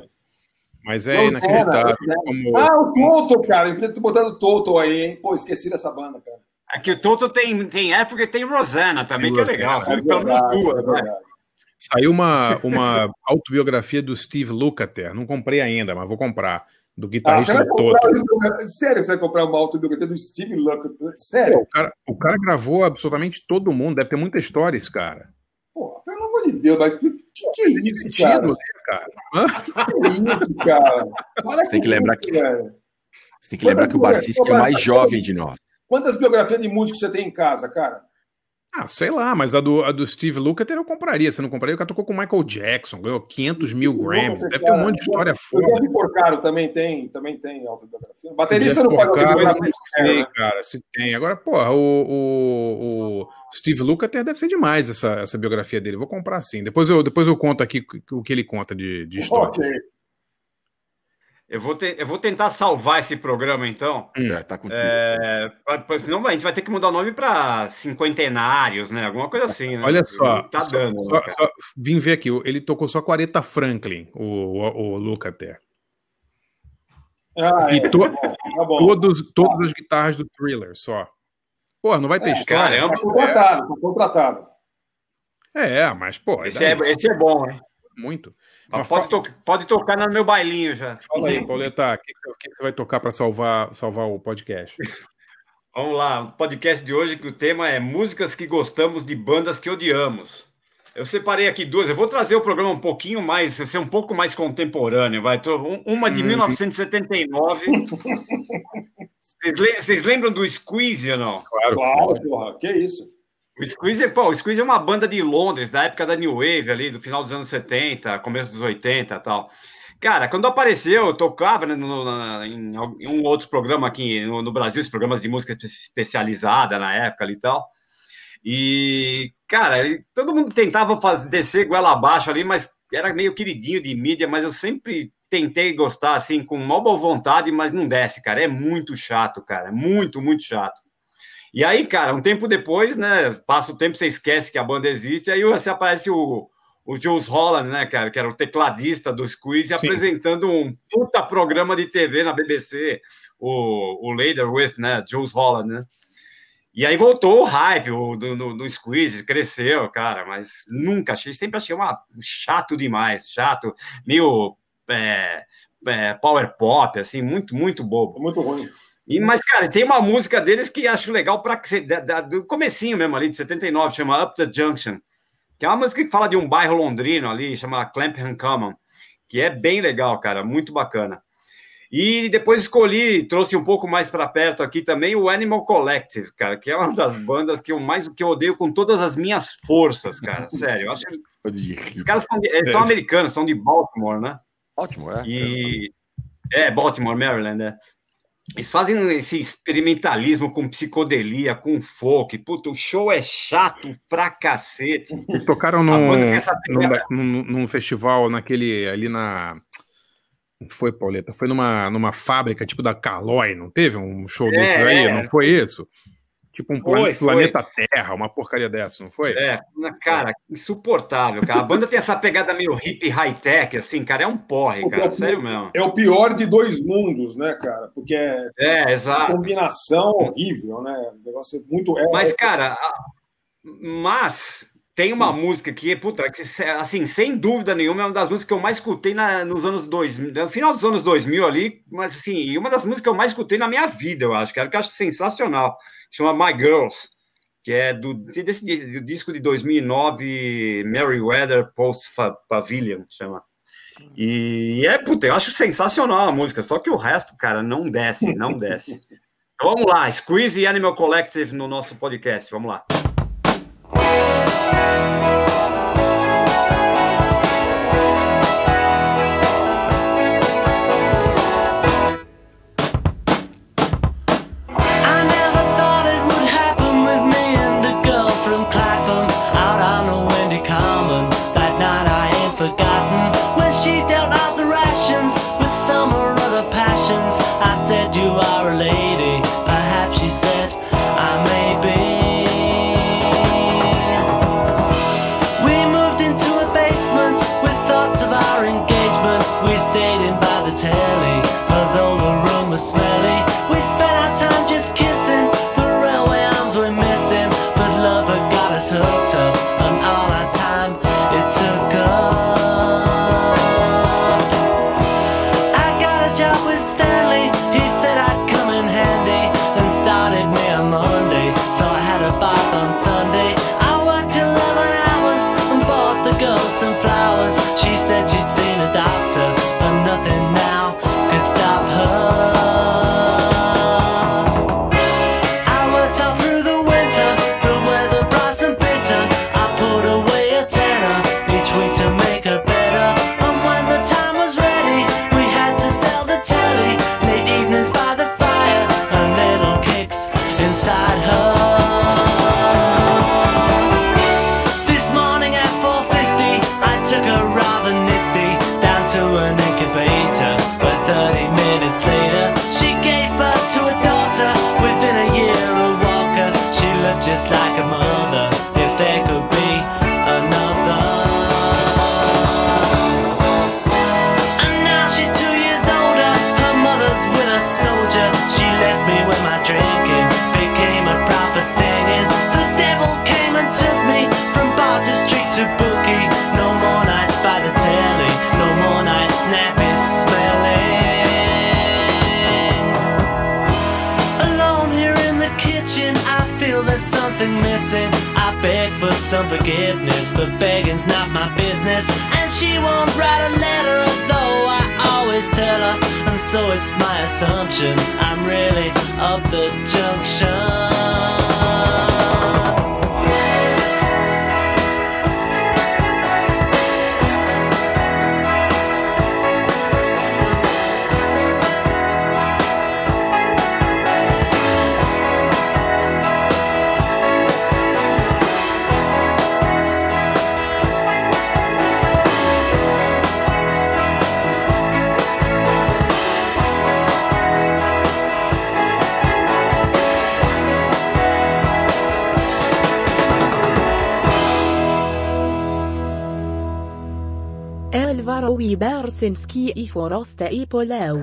Mas é Não, inacreditável. né? Como... Ah, o Toto, cara. Eu podia ter botado o Toto aí, hein? Pô, esqueci dessa banda, cara. Aqui o Toto tem, tem África e tem Rosana também, que é legal. É Pelo menos verdade, duas, é né? Saiu uma, uma autobiografia do Steve Lukather. Não comprei ainda, mas vou comprar. Do Ah, guitarrista vai do comprar, Toto. sério, você vai comprar uma autobiografia do Steve? Pô, Sério? o, cara, o cara gravou absolutamente todo mundo. Deve ter muita história esse cara. Pô, pelo amor de Deus, mas que, que, que é isso, Sentido, cara? né, cara? Hã? Que é isso, cara? Para Você tem que lembrar que- velho. Você tem que lembrar que o Barcisque é o mais jovem de nós. Quantas biografias de músicos você tem em casa, cara? Ah, sei lá, mas a do, a do Steve Lukather eu compraria. Você não compraria? O cara tocou com o Michael Jackson, ganhou 500 mil Grammys. Deve ter um monte de história O foda. Jeff Porcaro também tem, também tem autobiografia. Baterista não Porcaro, autobiografia. não sei, né? cara, se tem. Agora, porra, o, o, o Steve Lukather deve ser demais essa, essa biografia dele. Vou comprar sim. Depois eu, depois eu conto aqui o que ele conta de, de história. Ok. Eu vou, te- eu vou tentar salvar esse programa, então. É, tá com tudo. É, pra- pra- senão a gente vai ter que mudar o nome para cinquentenários, né? Alguma coisa assim, né? Olha só, Tá só- dando. só- né, só vim ver aqui. Ele tocou só com a Aretha Franklin, o, o, o Lukather. Ah, E é, to- tá bom, tá bom. Todos, todas as guitarras do Thriller, só. Pô, não vai ter É, história? caramba. Tá contratado, tá contratado. É, mas, pô, Esse é, esse é bom, hein? muito. Mas Mas pode, to- pode tocar no meu bailinho já. Fala aí, Pauleta, o que, que você- vai tocar para salvar, salvar o podcast? Vamos lá, o podcast de hoje que o tema é músicas que gostamos de bandas que odiamos. Eu separei aqui duas. Eu vou trazer o programa um pouquinho mais, ser um pouco mais contemporâneo. Vai, um- uma de Hum. 1979. Vocês le- Vocês lembram do Squeeze ou não? Claro. Claro, porra, que isso. O Squeeze, é- pô, o Squeeze é uma banda de Londres, da época da New Wave, ali, do final dos anos 70, começo dos 80 e tal. Cara, quando apareceu, eu tocava né, no- em, em um outro programa aqui no, no Brasil, os programas de música espe- especializada na época ali e tal. E, cara, todo mundo tentava fazer, descer goela abaixo ali, mas era meio queridinho de mídia, mas eu sempre tentei gostar, assim, com uma boa vontade, mas não desce, cara. É muito chato, cara. Muito, muito chato. E aí, cara, um tempo depois, né? Passa o tempo, você esquece que a banda existe, aí você aparece o, o Jules Holland, né, cara, que era o tecladista do Squeeze, Sim. apresentando um puta programa de TV na BBC, o, o Later With, né? Jules Holland, né? E aí voltou o hype o, do, do, do Squeeze, cresceu, cara, mas nunca achei, sempre achei uma, chato demais, chato, meio é, é, power pop, assim, muito, muito bobo. É muito ruim. E, mas, cara, tem uma música deles que acho legal para do comecinho mesmo ali, de 79, chama Up the Junction. que é uma música que fala de um bairro londrino ali, chama Clapham Common, que é bem legal, cara, muito bacana. E depois escolhi, trouxe um pouco mais para perto aqui também o Animal Collective, cara, que é uma das bandas que eu mais que eu odeio com todas as minhas forças, cara. Sério, eu acho que os caras são, de- são americanos, são de Baltimore, né? Baltimore, é? E é Baltimore, Maryland, né? Eles fazem esse experimentalismo com psicodelia, com folk. Puta, o show é chato pra cacete. Eles tocaram num, num, num- festival naquele ali na. Foi, Pauleta? Foi numa, numa fábrica tipo da Calói, não teve um show É, desses aí? é. Não foi isso? Tipo um Foi, plane- foi. planeta Terra, uma porcaria dessa, não foi? É, cara, insuportável, cara. A banda tem essa pegada meio hip high-tech, assim, cara, é um porre, cara, sério mesmo. É o pior de dois mundos, né, cara? Porque é, É, exato. uma combinação horrível, né? O negócio é muito. é- Mas, cara, a- mas tem uma música que, puta, que, assim, sem dúvida nenhuma, é uma das músicas que eu mais escutei na- nos anos 2000, no final dos anos 2000 ali, mas, assim, e uma das músicas que eu mais escutei na minha vida, eu acho, que eu acho sensacional, chama My Girls, que é do, desse, do disco de 2009, Merryweather Post Pavilion, chama. E é, puta, eu acho sensacional a música, só que o resto, cara, não desce, não desce. Então vamos lá, Squeeze e Animal Collective no nosso podcast, vamos lá. Some or other passions. I said, You are a lady. Perhaps she said, spent our time just kissing. The railway arms were missing, but love got us hooked beg for some forgiveness, but begging's not my business. And she won't write a letter, although I always tell her. And so it's my assumption I'm really up the junction. مي بارسنسكي إي فوراست إي بولاو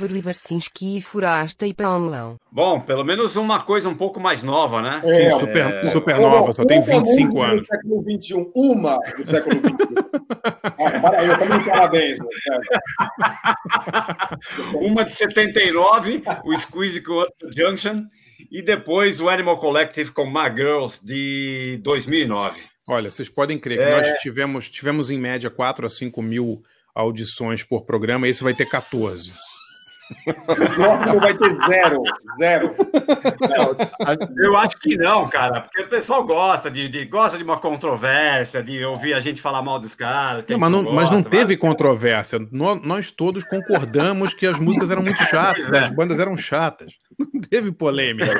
Álvaro Ibarcinski e Furasta e Paulão. Bom, pelo menos uma coisa um pouco mais nova, né? Sim, super, super nova, só tem Uma 25 música anos. Do século XXI, uma do século XXI. ah, para aí, eu também parabéns. Uma de 79, o Squeeze com Junction, e depois o Animal Collective com My Girls de 2009. Olha, vocês podem crer que É. nós tivemos, tivemos em média 4 a 5 mil audições por programa, esse vai ter 14. O próximo vai ter zero. Zero. Eu acho que não, cara, porque o pessoal gosta de, de- gosta de uma controvérsia, de ouvir a gente falar mal dos caras. Não, mas, não, mas não gosta, teve controvérsia. Nó- Nós todos concordamos que as músicas eram muito chatas, é. as bandas eram chatas. Não teve polêmica.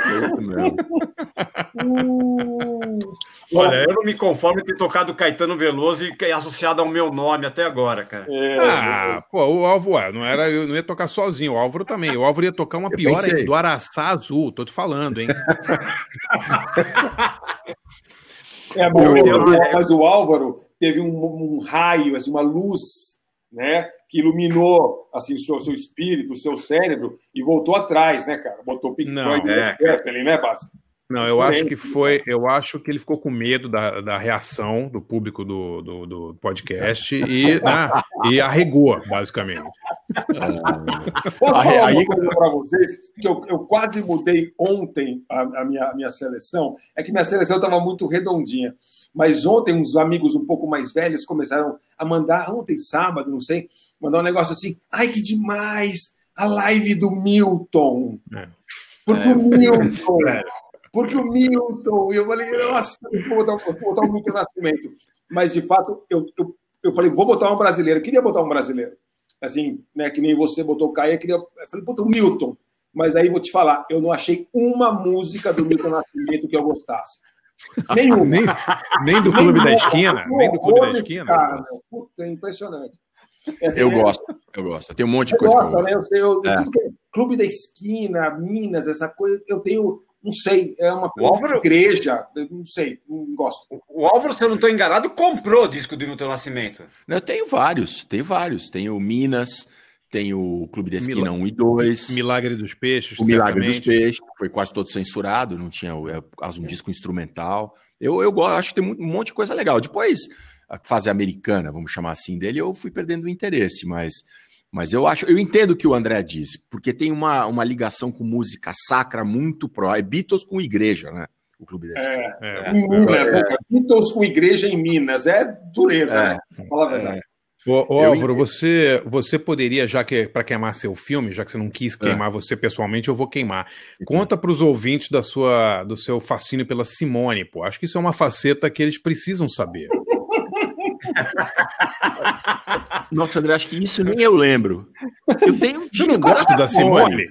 Olha, eu não me conformo em ter tocado Caetano Veloso e é associado ao meu nome até agora, cara. É, Ah, pô, o ué, não era, eu não ia tocar sozinho, o Álvaro também. O Álvaro ia tocar uma Eu pior pensei. aí, do Araçá Azul, tô te falando, hein? É, mas, Eu- o- mas o Álvaro teve um, um raio, assim, uma luz, né? Que iluminou assim, o seu, seu espírito, o seu cérebro, e voltou atrás, né, cara? Botou Pink Não, Floyd é, no Zeppelin, né, Basta? Não, eu acho que foi. Eu acho que ele ficou com medo da, da reação do público do, do, do podcast e, né, e arregou, basicamente. Posso Aí- falar aí- uma coisa para vocês? Que eu, eu quase mudei ontem a, a minha, a minha seleção. É que minha seleção estava muito redondinha. Mas ontem, uns amigos um pouco mais velhos começaram a mandar, ontem, sábado, não sei, mandar um negócio assim. Ai, que demais! A live do Milton. É. Porque É, o Milton. Porque o Milton. E eu falei, nossa, vou botar, vou botar o Milton Nascimento. Mas, de fato, eu, eu, eu falei, vou botar um brasileiro. Eu queria botar um brasileiro assim, né, que nem você botou o Caio, eu queria. Eu falei, puta, o Milton. Mas aí vou te falar, eu não achei uma música do Milton Nascimento que eu gostasse. Nenhuma. nem, nem do Clube da Esquina. Nem do Clube da Esquina. Cara, meu. Puta, é impressionante. Assim, Eu é- gosto, eu gosto. Tem um monte de coisa que eu gosto. né? Eu É. é Clube da Esquina, Minas, essa coisa, eu tenho, não sei, é uma coisa Álvaro- igreja, não sei, não gosto. O Álvaro, se eu não estou enganado, comprou o disco do Milton Nascimento. Eu tenho vários, tenho vários. Tenho Minas, tenho o Clube da Esquina Mila- 1 e 2. Milagre dos Peixes. O Milagre dos. Peixes, foi quase todo censurado, não tinha é, causa de um disco instrumental. Eu, eu gosto, acho que tem um monte de coisa legal. Depois, a fase americana, vamos chamar assim, dele, eu fui perdendo o interesse, mas, mas eu acho, eu entendo o que o André diz, porque tem uma, uma ligação com música sacra muito pró. É Beatles com igreja, né? O Clube da Esquina. É. Em Minas, É. né? Beatles com igreja em Minas, é dureza, É. né? Fala a verdade. Ô, ô, Álvaro, você, você poderia, já que para queimar seu filme, já que você não quis queimar você pessoalmente, eu vou queimar. Conta para os ouvintes da sua, do seu fascínio pela Simone, pô. Acho que isso é uma faceta que eles precisam saber. Nossa, André, acho que isso nem eu lembro. Eu tenho um disco gosta da Simone?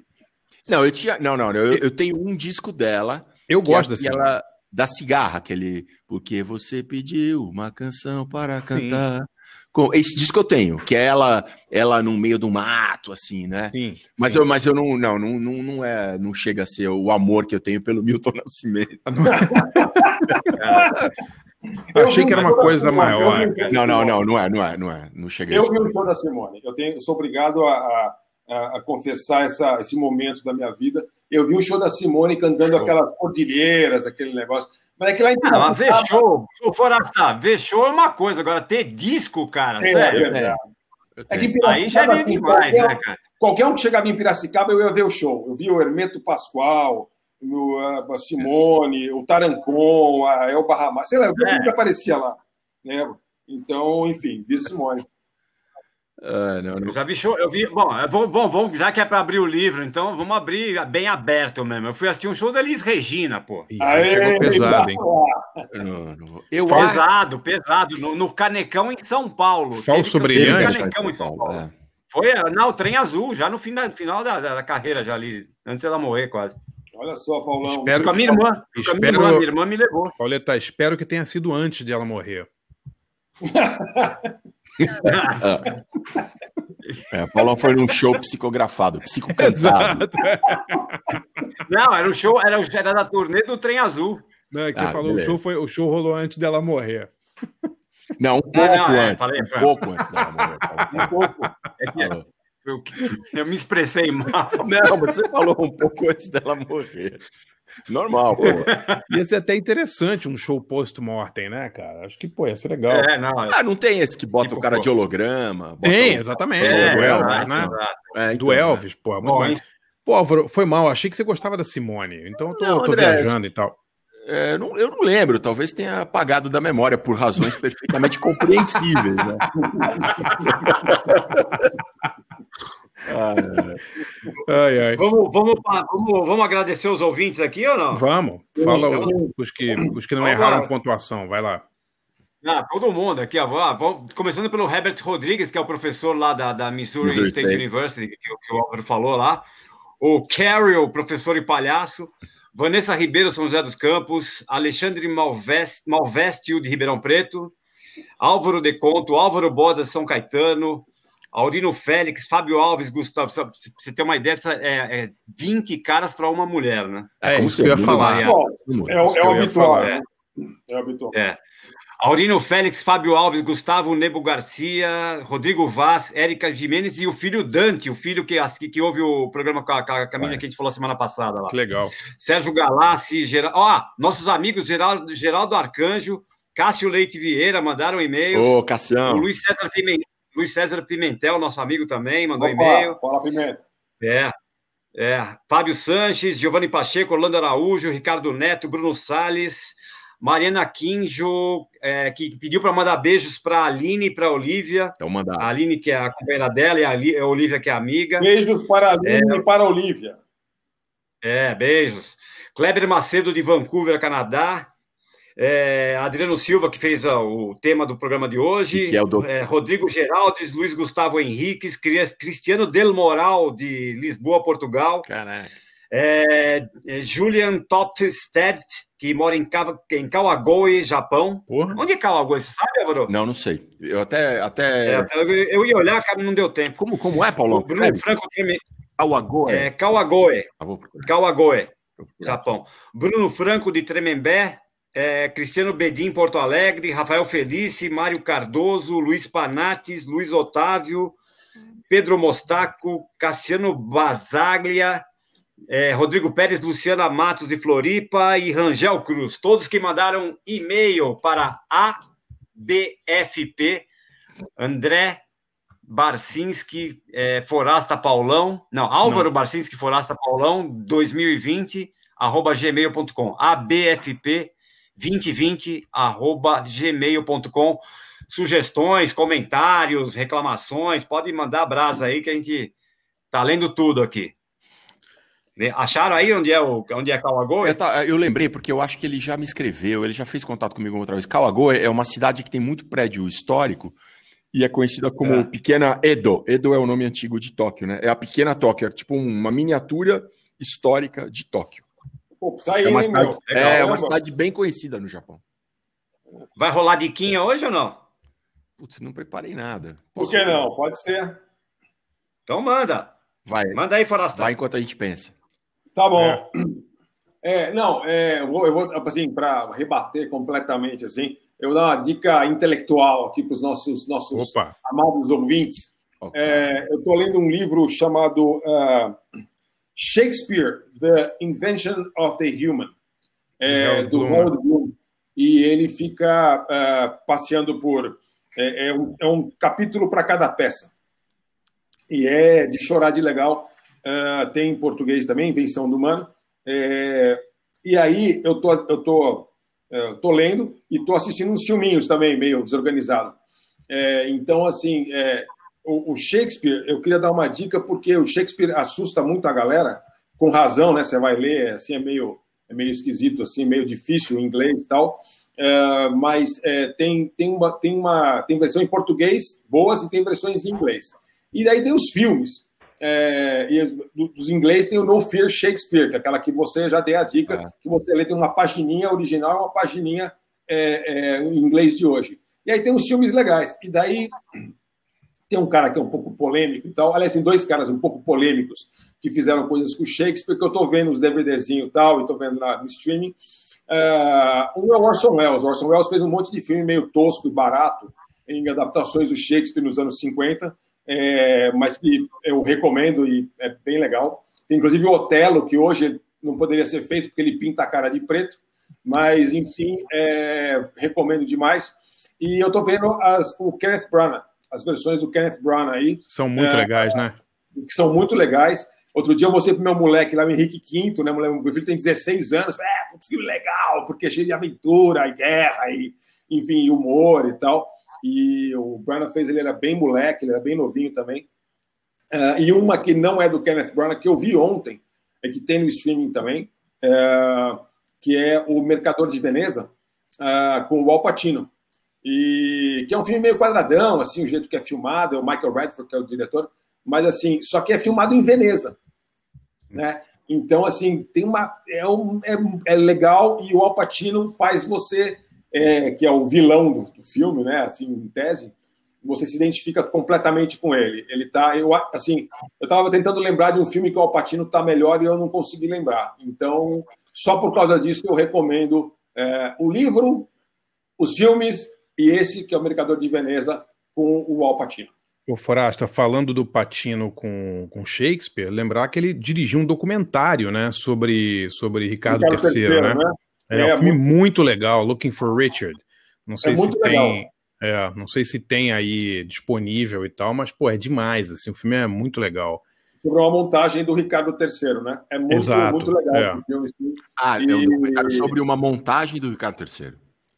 Não, eu tinha. Não, não, eu, eu tenho um disco dela. Eu que gosto é da Simone. aquela- Da cigarra, aquele. Porque você pediu uma canção para Sim. cantar. Com- Esse disco eu tenho, que é ela, ela no meio do mato, assim, né? Sim. Mas, sim. eu, mas eu não, não, não, não, não é, não chega a ser o amor que eu tenho pelo Milton Nascimento. Eu achei que era uma um coisa show maior. Não, não, não, não é, não é, não é, não chega a Eu vi o show da Simone. Eu, tenho, eu sou obrigado a, a- a- confessar essa, esse momento da minha vida. Eu vi o show da Simone cantando Show. aquelas cordilheiras, aquele negócio. Mas é que lá em Ah, mas ver show, o Forasta, ver show é uma coisa, agora ter disco, cara, É, sério. é verdade. É que Aí já é assim, demais, qualquer- né, cara? Qualquer um que chegava em Piracicaba, eu ia ver o show. Eu vi o Hermeto Pascoal, o, a Simone, o Tarancon, a Elba Ramalho, sei lá, eu É. nunca aparecia lá. Né? Então, enfim, vi Simone. Ah, não, não. Eu já vi show, eu vi. Bom, eu vou, bom, vamos, já que é para abrir o livro, então vamos abrir bem aberto mesmo. Eu fui assistir um show da Elis Regina, pô. Aí chegou pesado, hein? Não, não. Eu pesado, pesado. No, no Canecão em São Paulo. Falso brilhante. Canecão em São Paulo. É. Foi é, não, o trem azul, já no final, final da, da, da carreira, já ali, antes dela morrer quase. Olha só, Paulão. Espero com a minha irmã. A minha Espero- irmã, minha irmã me levou. Pauleta, espero que tenha sido antes de ela morrer. É, Paulão foi num show psicografado, psicocantado. Não, era o show, era, o- era da turnê do trem azul. Não, é que Ah, você falou, o show, foi, o show rolou antes dela morrer. Não, um pouco não, é, antes. falei, um pouco antes dela morrer. Um pouco. É que. Eu, eu me expressei mal. Não, você falou um pouco antes dela morrer. Normal, pô. Ia ser até interessante um show post-mortem, né, cara? Acho que, pô, ia ser legal. É, não. Ah, não tem esse que bota Tipo, o cara pô. de holograma? bota Tem, o- exatamente. É, do Elvis, né? É, então, do né? Elvis, pô. Muito Bom, mais. Pô, Álvaro, foi mal. Achei que você gostava da Simone. Então eu tô, Não, tô André, viajando e tal. É, não- eu não lembro, talvez tenha apagado da memória por razões perfeitamente compreensíveis, né? Ah, Ai, ai. Vamos, vamos, vamos, vamos agradecer os ouvintes aqui ou não? Vamos. Fala Então- os que, os que não erraram lá. pontuação. Vai lá. Ah, todo mundo aqui. Vamos- vamos- começando pelo Herbert Rodrigues, que é o professor lá da, da Missouri, Missouri State, State. University, que, o- que o Álvaro falou lá. O Carol, professor e palhaço. Vanessa Ribeiro, São José dos Campos. Alexandre Malvest, Malvestio, de Ribeirão Preto. Álvaro De Conto, Álvaro Bodas, São Caetano. Aurino Félix, Fábio Alves, Gustavo. Pra você ter uma ideia, dessa, é, é 20 caras para uma mulher, né? É, como isso que eu ia falar. Bom, é, o- é o habitual. falar. né? É o habitual. É. Aurino Félix, Fábio Alves, Gustavo Nebo Garcia, Rodrigo Vaz, Érica Jimenez e o filho Dante, o filho que, que, que ouve o programa com a, com a Camila que a gente falou semana passada lá. Que legal. Sérgio Galassi, Geraldo. Ó, nossos amigos Geraldo, Geraldo Arcanjo, Cássio Leite Vieira mandaram e-mails. Ô, o Cassião. Luiz César, Pimentel, Luiz César Pimentel, nosso amigo também, mandou Opa, e-mail. Fala, Pimenta. É. É. Fábio Sanches, Giovanni Pacheco, Orlando Araújo, Ricardo Neto, Bruno Salles, Mariana Quinjo, é, que pediu para mandar beijos para a Aline e para a Olivia. Então manda. A Aline, que é a companheira dela, e a, a Olivia, que é a amiga. Beijos para a Aline e para a Olivia. É, beijos. Kleber Macedo, de Vancouver, Canadá. É, Adriano Silva, que fez ó, o tema do programa de hoje. Que é o do- É, Rodrigo Geraldes, Luiz Gustavo Henriques, Cris- Cristiano Del Moral, de Lisboa, Portugal. Caraca. É, é, Julian Topstedt, que mora em, Kawa- em Kawagoe, Japão. Porra. Onde é Kawagoe? Você sabe, Álvaro? Não, não sei. Eu até. até... É, eu, eu ia olhar, cara, não deu tempo. Como, como é, Paulão? O Bruno Escreve. Franco tem- Awagoe. é Kawagoe. Ah. Kawagoe, procurar. Japão. Bruno Franco, de Tremembé. é, Cristiano Bedim, Porto Alegre. Rafael Felice, Mário Cardoso, Luiz Panates, Luiz Otávio, Pedro Mostaco, Cassiano Basaglia, é, Rodrigo Pérez, Luciana Matos, de Floripa e Rangel Cruz. Todos que mandaram e-mail para ABFP, André Barcinski é, Forasta Paulão, não, Álvaro Barcinski Forasta Paulão, 2020, arroba gmail.com, ABFP 2020, arroba gmail.com. Sugestões, comentários, reclamações, pode mandar brasa aí que a gente tá lendo tudo aqui. Né? Acharam aí onde é o onde é Kawagoe? Eu, tá- eu lembrei porque eu acho que ele já me escreveu, ele já fez contato comigo outra vez. Kawagoe é uma cidade que tem muito prédio histórico e é conhecida como É. Pequena Edo. Edo é o nome antigo de Tóquio, né? É a Pequena Tóquio, é tipo uma miniatura histórica de Tóquio. Pô, É uma, cidade, é uma né, cidade bem conhecida no Japão. Vai rolar diquinha hoje ou não? Putz, não preparei nada. Por que não? Pode ser. Então manda. Vai, Manda aí, Forasta. vai enquanto a gente pensa. Tá bom. É, não, é, eu vou, eu vou assim, para rebater completamente, assim, eu vou dar uma dica intelectual aqui para os nossos, nossos Opa. amados ouvintes. É, eu estou lendo um livro chamado ah, Shakespeare, The Invention of the Human. é, do Harold Bloom. E ele fica ah, passeando por. É, é um, é um capítulo para cada peça. E é de chorar de legal. Ah, tem em português também, Invenção do Humano. É, e aí eu tô, eu tô, eh, tô lendo e tô assistindo uns filminhos também, meio desorganizado. É, então, assim, é, o, o Shakespeare, eu queria dar uma dica, porque o Shakespeare assusta muito a galera, com razão, né? Você vai ler, assim, é meio, é meio esquisito, assim, meio difícil o inglês e tal. É, mas é, tem, tem, uma, tem, uma, tem versão em português boas e tem versões em inglês. E daí tem os filmes. É, e dos inglês tem o No Fear Shakespeare, que é aquela que você já dei a dica, que você lê, tem uma pagininha original e uma pagininha é, é, em inglês de hoje. E aí tem os filmes legais. E daí tem um cara que é um pouco polêmico e tal. Aliás, tem dois caras um pouco polêmicos que fizeram coisas com Shakespeare, que eu estou vendo os DVDzinhos e tal, e estou vendo na- no streaming. Ah, um é o Orson Welles. O Orson Welles fez um monte de filme meio tosco e barato em adaptações do Shakespeare nos anos 50, é, mas que eu recomendo e é bem legal. Tem inclusive o Otelo, que hoje não poderia ser feito porque ele pinta a cara de preto, mas enfim, é, recomendo demais. E eu estou vendo as, o Kenneth Branagh, as versões do Kenneth Branagh aí. São muito É, legais, né? que são muito legais. Outro dia eu mostrei pro meu moleque lá, o Henrique V, né? Meu filho tem 16 anos. É, um filme legal, porque é cheio de aventura e guerra, e, enfim, humor e tal. E o Branagh fez, ele era bem moleque, ele era bem novinho também. Ah, e uma que não é do Kenneth Branagh, que eu vi ontem, é que tem no streaming também, é, que é O Mercador de Veneza, ah, com o Al Pacino. E que é um filme meio quadradão, assim, o jeito que é filmado, é o Michael Radford, que é o diretor, mas assim, só que é filmado em Veneza, né? Então, assim, tem uma. É, um, é, é legal e o Al Pacino faz você, é, que é o vilão do, do filme, né? Assim, em tese, você se identifica completamente com ele. Ele tá, eu assim, eu estava tentando lembrar de um filme que o Al Pacino tá melhor e eu não consegui lembrar. Então, só por causa disso eu recomendo é, o livro, os filmes e esse que é o Mercador de Veneza com o Al Pacino. O Forasta, falando do Patino com, com Shakespeare, lembrar que ele dirigiu um documentário, né, sobre, sobre Ricardo, Ricardo III, III, né? né? É, É, um filme muito- muito... legal, Looking for Richard. Não sei É se muito tem, legal. é, não sei se tem aí disponível e tal, mas pô, é demais, assim, o filme é muito legal. Sobre uma montagem do Ricardo III, né? É muito, Exato, muito legal é. esse filme. sim. Ah, é E- um documentário sobre uma montagem do Ricardo III.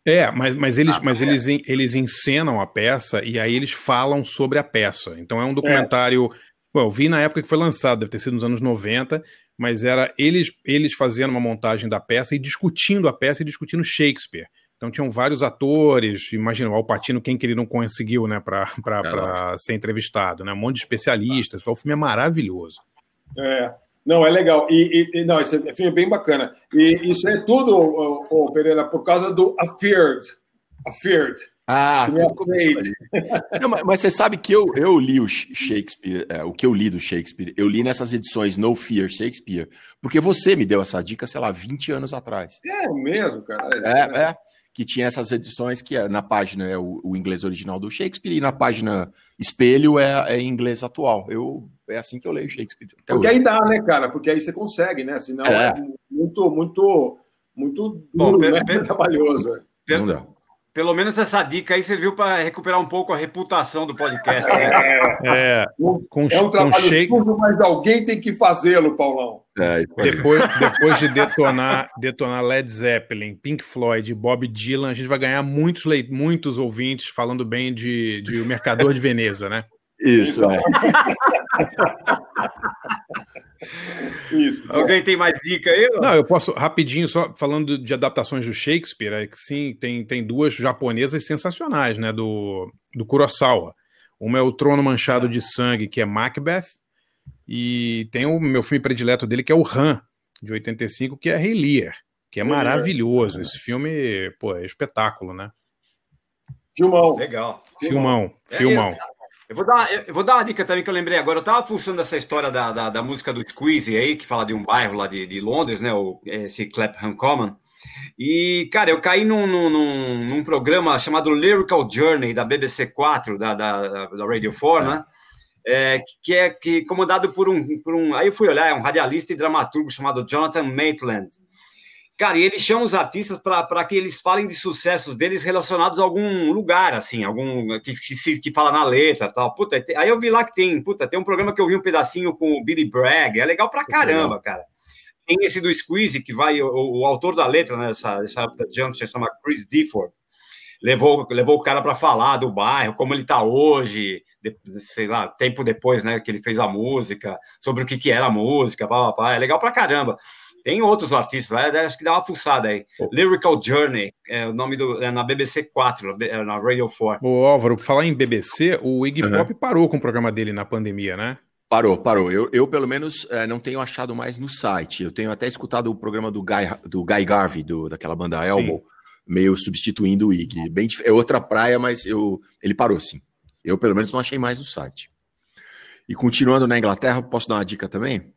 É, mas, mas, eles, Ah, mas é. eles, eles encenam a peça e aí eles falam sobre a peça. Então é um documentário. Bom, eu vi na época que foi lançado, deve ter sido nos anos 90, mas era eles, eles fazendo uma montagem da peça e discutindo a peça e discutindo Shakespeare. Então tinham vários atores, imagina, o Alpatino, quem que ele não conseguiu, né, para ser entrevistado, né? Um monte de especialistas. Então o filme é maravilhoso. É. Não, é legal. E, e- e- não, esse filme é bem bacana. E isso é tudo, ô, ô, Pereira, por causa do Afeared. Afeared. Ah, tudo começou ali. Não, mas, mas você sabe que eu, eu li o Shakespeare, é, o que eu li do Shakespeare, eu li nessas edições No Fear Shakespeare, porque você me deu essa dica, sei lá, 20 anos atrás. É mesmo, cara. É, é, que tinha essas edições que é, na página é o, o inglês original do Shakespeare e na página espelho é, é inglês atual. Eu, é assim que eu leio Shakespeare. até Porque hoje. aí dá, né, cara? Porque aí você consegue, né? Senão é, É. muito, muito, muito Bom, duro, pe- né? Trabalhoso. Pe- Não dá. Pelo menos essa dica aí serviu para recuperar um pouco a reputação do podcast. Né? É, com, É um com trabalho Shakespeare. sujo, mas alguém tem que fazê-lo, Paulão. É. Depois, depois de detonar, detonar Led Zeppelin, Pink Floyd Bob Dylan, a gente vai ganhar muitos, leit- muitos ouvintes falando bem de, de O Mercador de Veneza, né? Isso, é. Isso. Alguém tem mais dica aí? Não, eu posso, rapidinho, só falando de adaptações do Shakespeare, é que sim, tem, tem duas japonesas sensacionais, né? Do, do Kurosawa. Uma é o Trono Manchado de Sangue, que é Macbeth, e tem o meu filme predileto dele, que é o Han, de 85, que é Rei Lear, que é maravilhoso. Esse filme, pô, é espetáculo, né? Filmão. Legal. Filmão, É, filmão. Eu vou, dar, eu vou dar uma dica também que eu lembrei agora. Eu tava fuçando essa história da, da, da música do Squeezie aí, que fala de um bairro lá de, de Londres, né? O, esse Clapham Common. E, cara, eu caí num, num, num, programa chamado Lyrical Journey, da BBC 4, da, da, da Radio 4, né? É, que é que, comandado por um, por um. Aí eu fui olhar, é um radialista e dramaturgo chamado Jonathan Maitland. Cara, e ele chama os artistas para que eles falem de sucessos deles relacionados a algum lugar, assim, algum que, que, se, que fala na letra tal. Puta, aí eu vi lá que tem, puta, tem um programa que eu vi um pedacinho com o Billy Bragg, é legal pra caramba, cara. Tem esse do Squeeze, que vai, o, o autor da letra nessa, nessa Junction chama Chris Difford, levou, levou o cara para falar do bairro, como ele tá hoje, de, sei lá, tempo depois, né, que ele fez a música, sobre o que, que era a música, pá, pá, pá. é legal pra caramba. Tem outros artistas lá, acho que dá uma fuçada aí. Lyrical Journey, é o nome do. É na BBC 4, é na Radio 4. Ô, Álvaro, falar em BBC, o Iggy Uhum. Pop parou com o programa dele na pandemia, né? Parou, parou. Eu, eu pelo menos, eh, não tenho achado mais no site. Eu tenho até escutado o programa do Guy, do Guy Garvey, do, daquela banda Elbow, meio substituindo o Iggy. Bem, é outra praia, mas eu, ele parou sim. Eu, pelo menos, não achei mais no site. E continuando na Inglaterra, posso dar uma dica também?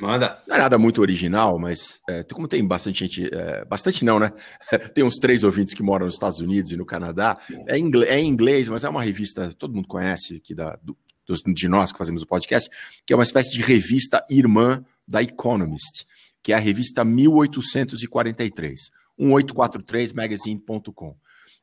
Manda. Não é nada muito original, mas é, como tem bastante gente, é, bastante não, né? tem uns três ouvintes que moram nos Estados Unidos e no Canadá. É, ingle- é em inglês, mas é uma revista, todo mundo conhece aqui da, do- dos- de nós que fazemos o podcast, que é uma espécie de revista irmã da Economist, que é a revista 1843, 1843magazine.com.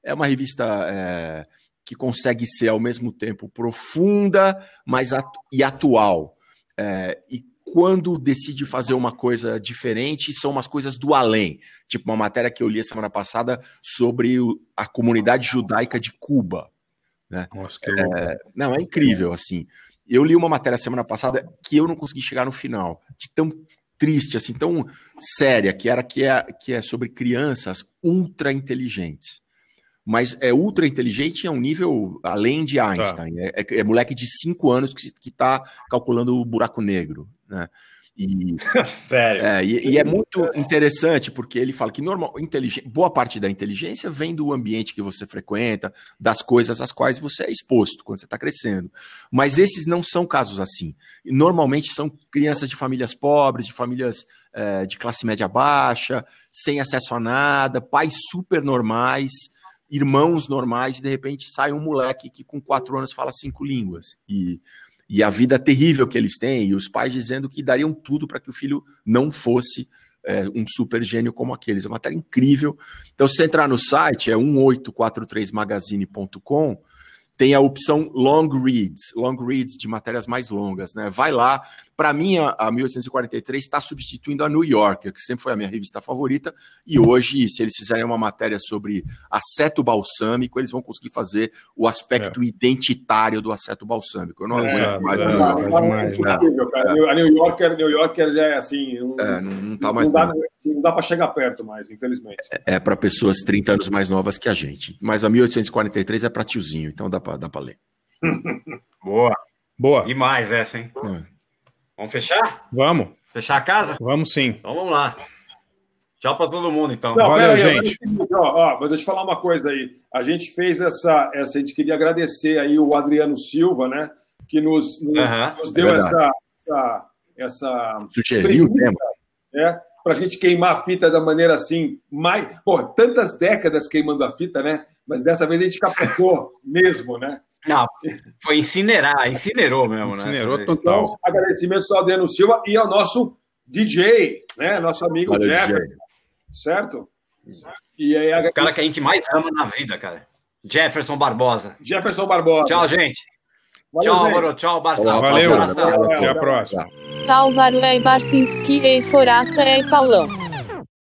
É uma revista é, que consegue ser ao mesmo tempo profunda mas atu- e atual. É, e quando decide fazer uma coisa diferente, são umas coisas do além. Tipo uma matéria que eu li a semana passada sobre a comunidade judaica de Cuba. Né? Nossa, que É, não, é incrível, assim. Eu li uma matéria semana passada que eu não consegui chegar no final, de tão triste, assim, tão séria, que era que é, que é sobre crianças ultra inteligentes. Mas é ultra inteligente a um nível além de Einstein. É, é- é moleque de 5 anos que, que tá calculando o buraco negro. Né? E, Sério. é, e, e é muito interessante porque ele fala que normal, boa parte da inteligência vem do ambiente que você frequenta, das coisas às quais você é exposto quando você está crescendo. Mas esses não são casos assim. Normalmente são crianças de famílias pobres, de famílias eh, de classe média baixa, sem acesso a nada, pais super normais, irmãos normais, e de repente sai um moleque que com quatro anos fala cinco línguas. E e a vida terrível que eles têm, e os pais dizendo que dariam tudo para que o filho não fosse é, um super gênio como aqueles. É uma matéria incrível. Então, se você entrar no site, é 1843magazine.com, tem a opção long reads, long reads de matérias mais longas, né? Vai lá. Para mim, a, a 1843 está substituindo a New Yorker, que sempre foi a minha revista favorita, e hoje, se eles fizerem uma matéria sobre aceto balsâmico, eles vão conseguir fazer o aspecto identitário do aceto balsâmico. Eu não É, aguento mais. é, a New é, Yorker. é cara. A New Yorker, New Yorker já é assim. Não, É, não, não tá mais. não dá, não. assim, não dá para chegar perto mais, infelizmente. É para pessoas 30 anos mais novas que a gente. Mas a 1843 é para tiozinho, então dá para dá ler. Boa. Boa. Demais essa, hein? Vamos fechar? Vamos. Fechar a casa? Vamos sim. Então vamos lá. Tchau para todo mundo, então. Não, pera aí, Ó, ó, mas deixa eu falar uma coisa aí. A gente fez essa, essa. A gente queria agradecer aí o Adriano Silva, né? Que nos, nos, nos é deu verdade. essa, essa, essa. Sugeriu o tema. né? Pra gente queimar a fita da maneira assim, mais. Pô, tantas décadas queimando a fita, né? Mas dessa vez a gente capotou mesmo, né? Não, foi incinerar, incinerou mesmo, né? Incinerou total. Então, agradecimentos ao Adriano Silva e ao nosso DJ, né? Nosso amigo Valeu, Jefferson. DJ. Certo? E aí, O cara que a gente mais ama na vida, cara. Jefferson Barbosa. Jefferson Barbosa. Tchau, gente. Valeu, tchau. Álvaro. Tchau, Barça. Valeu. Tchau. Até a próxima. Álvaro é Barcinski e Forasta é Paulão.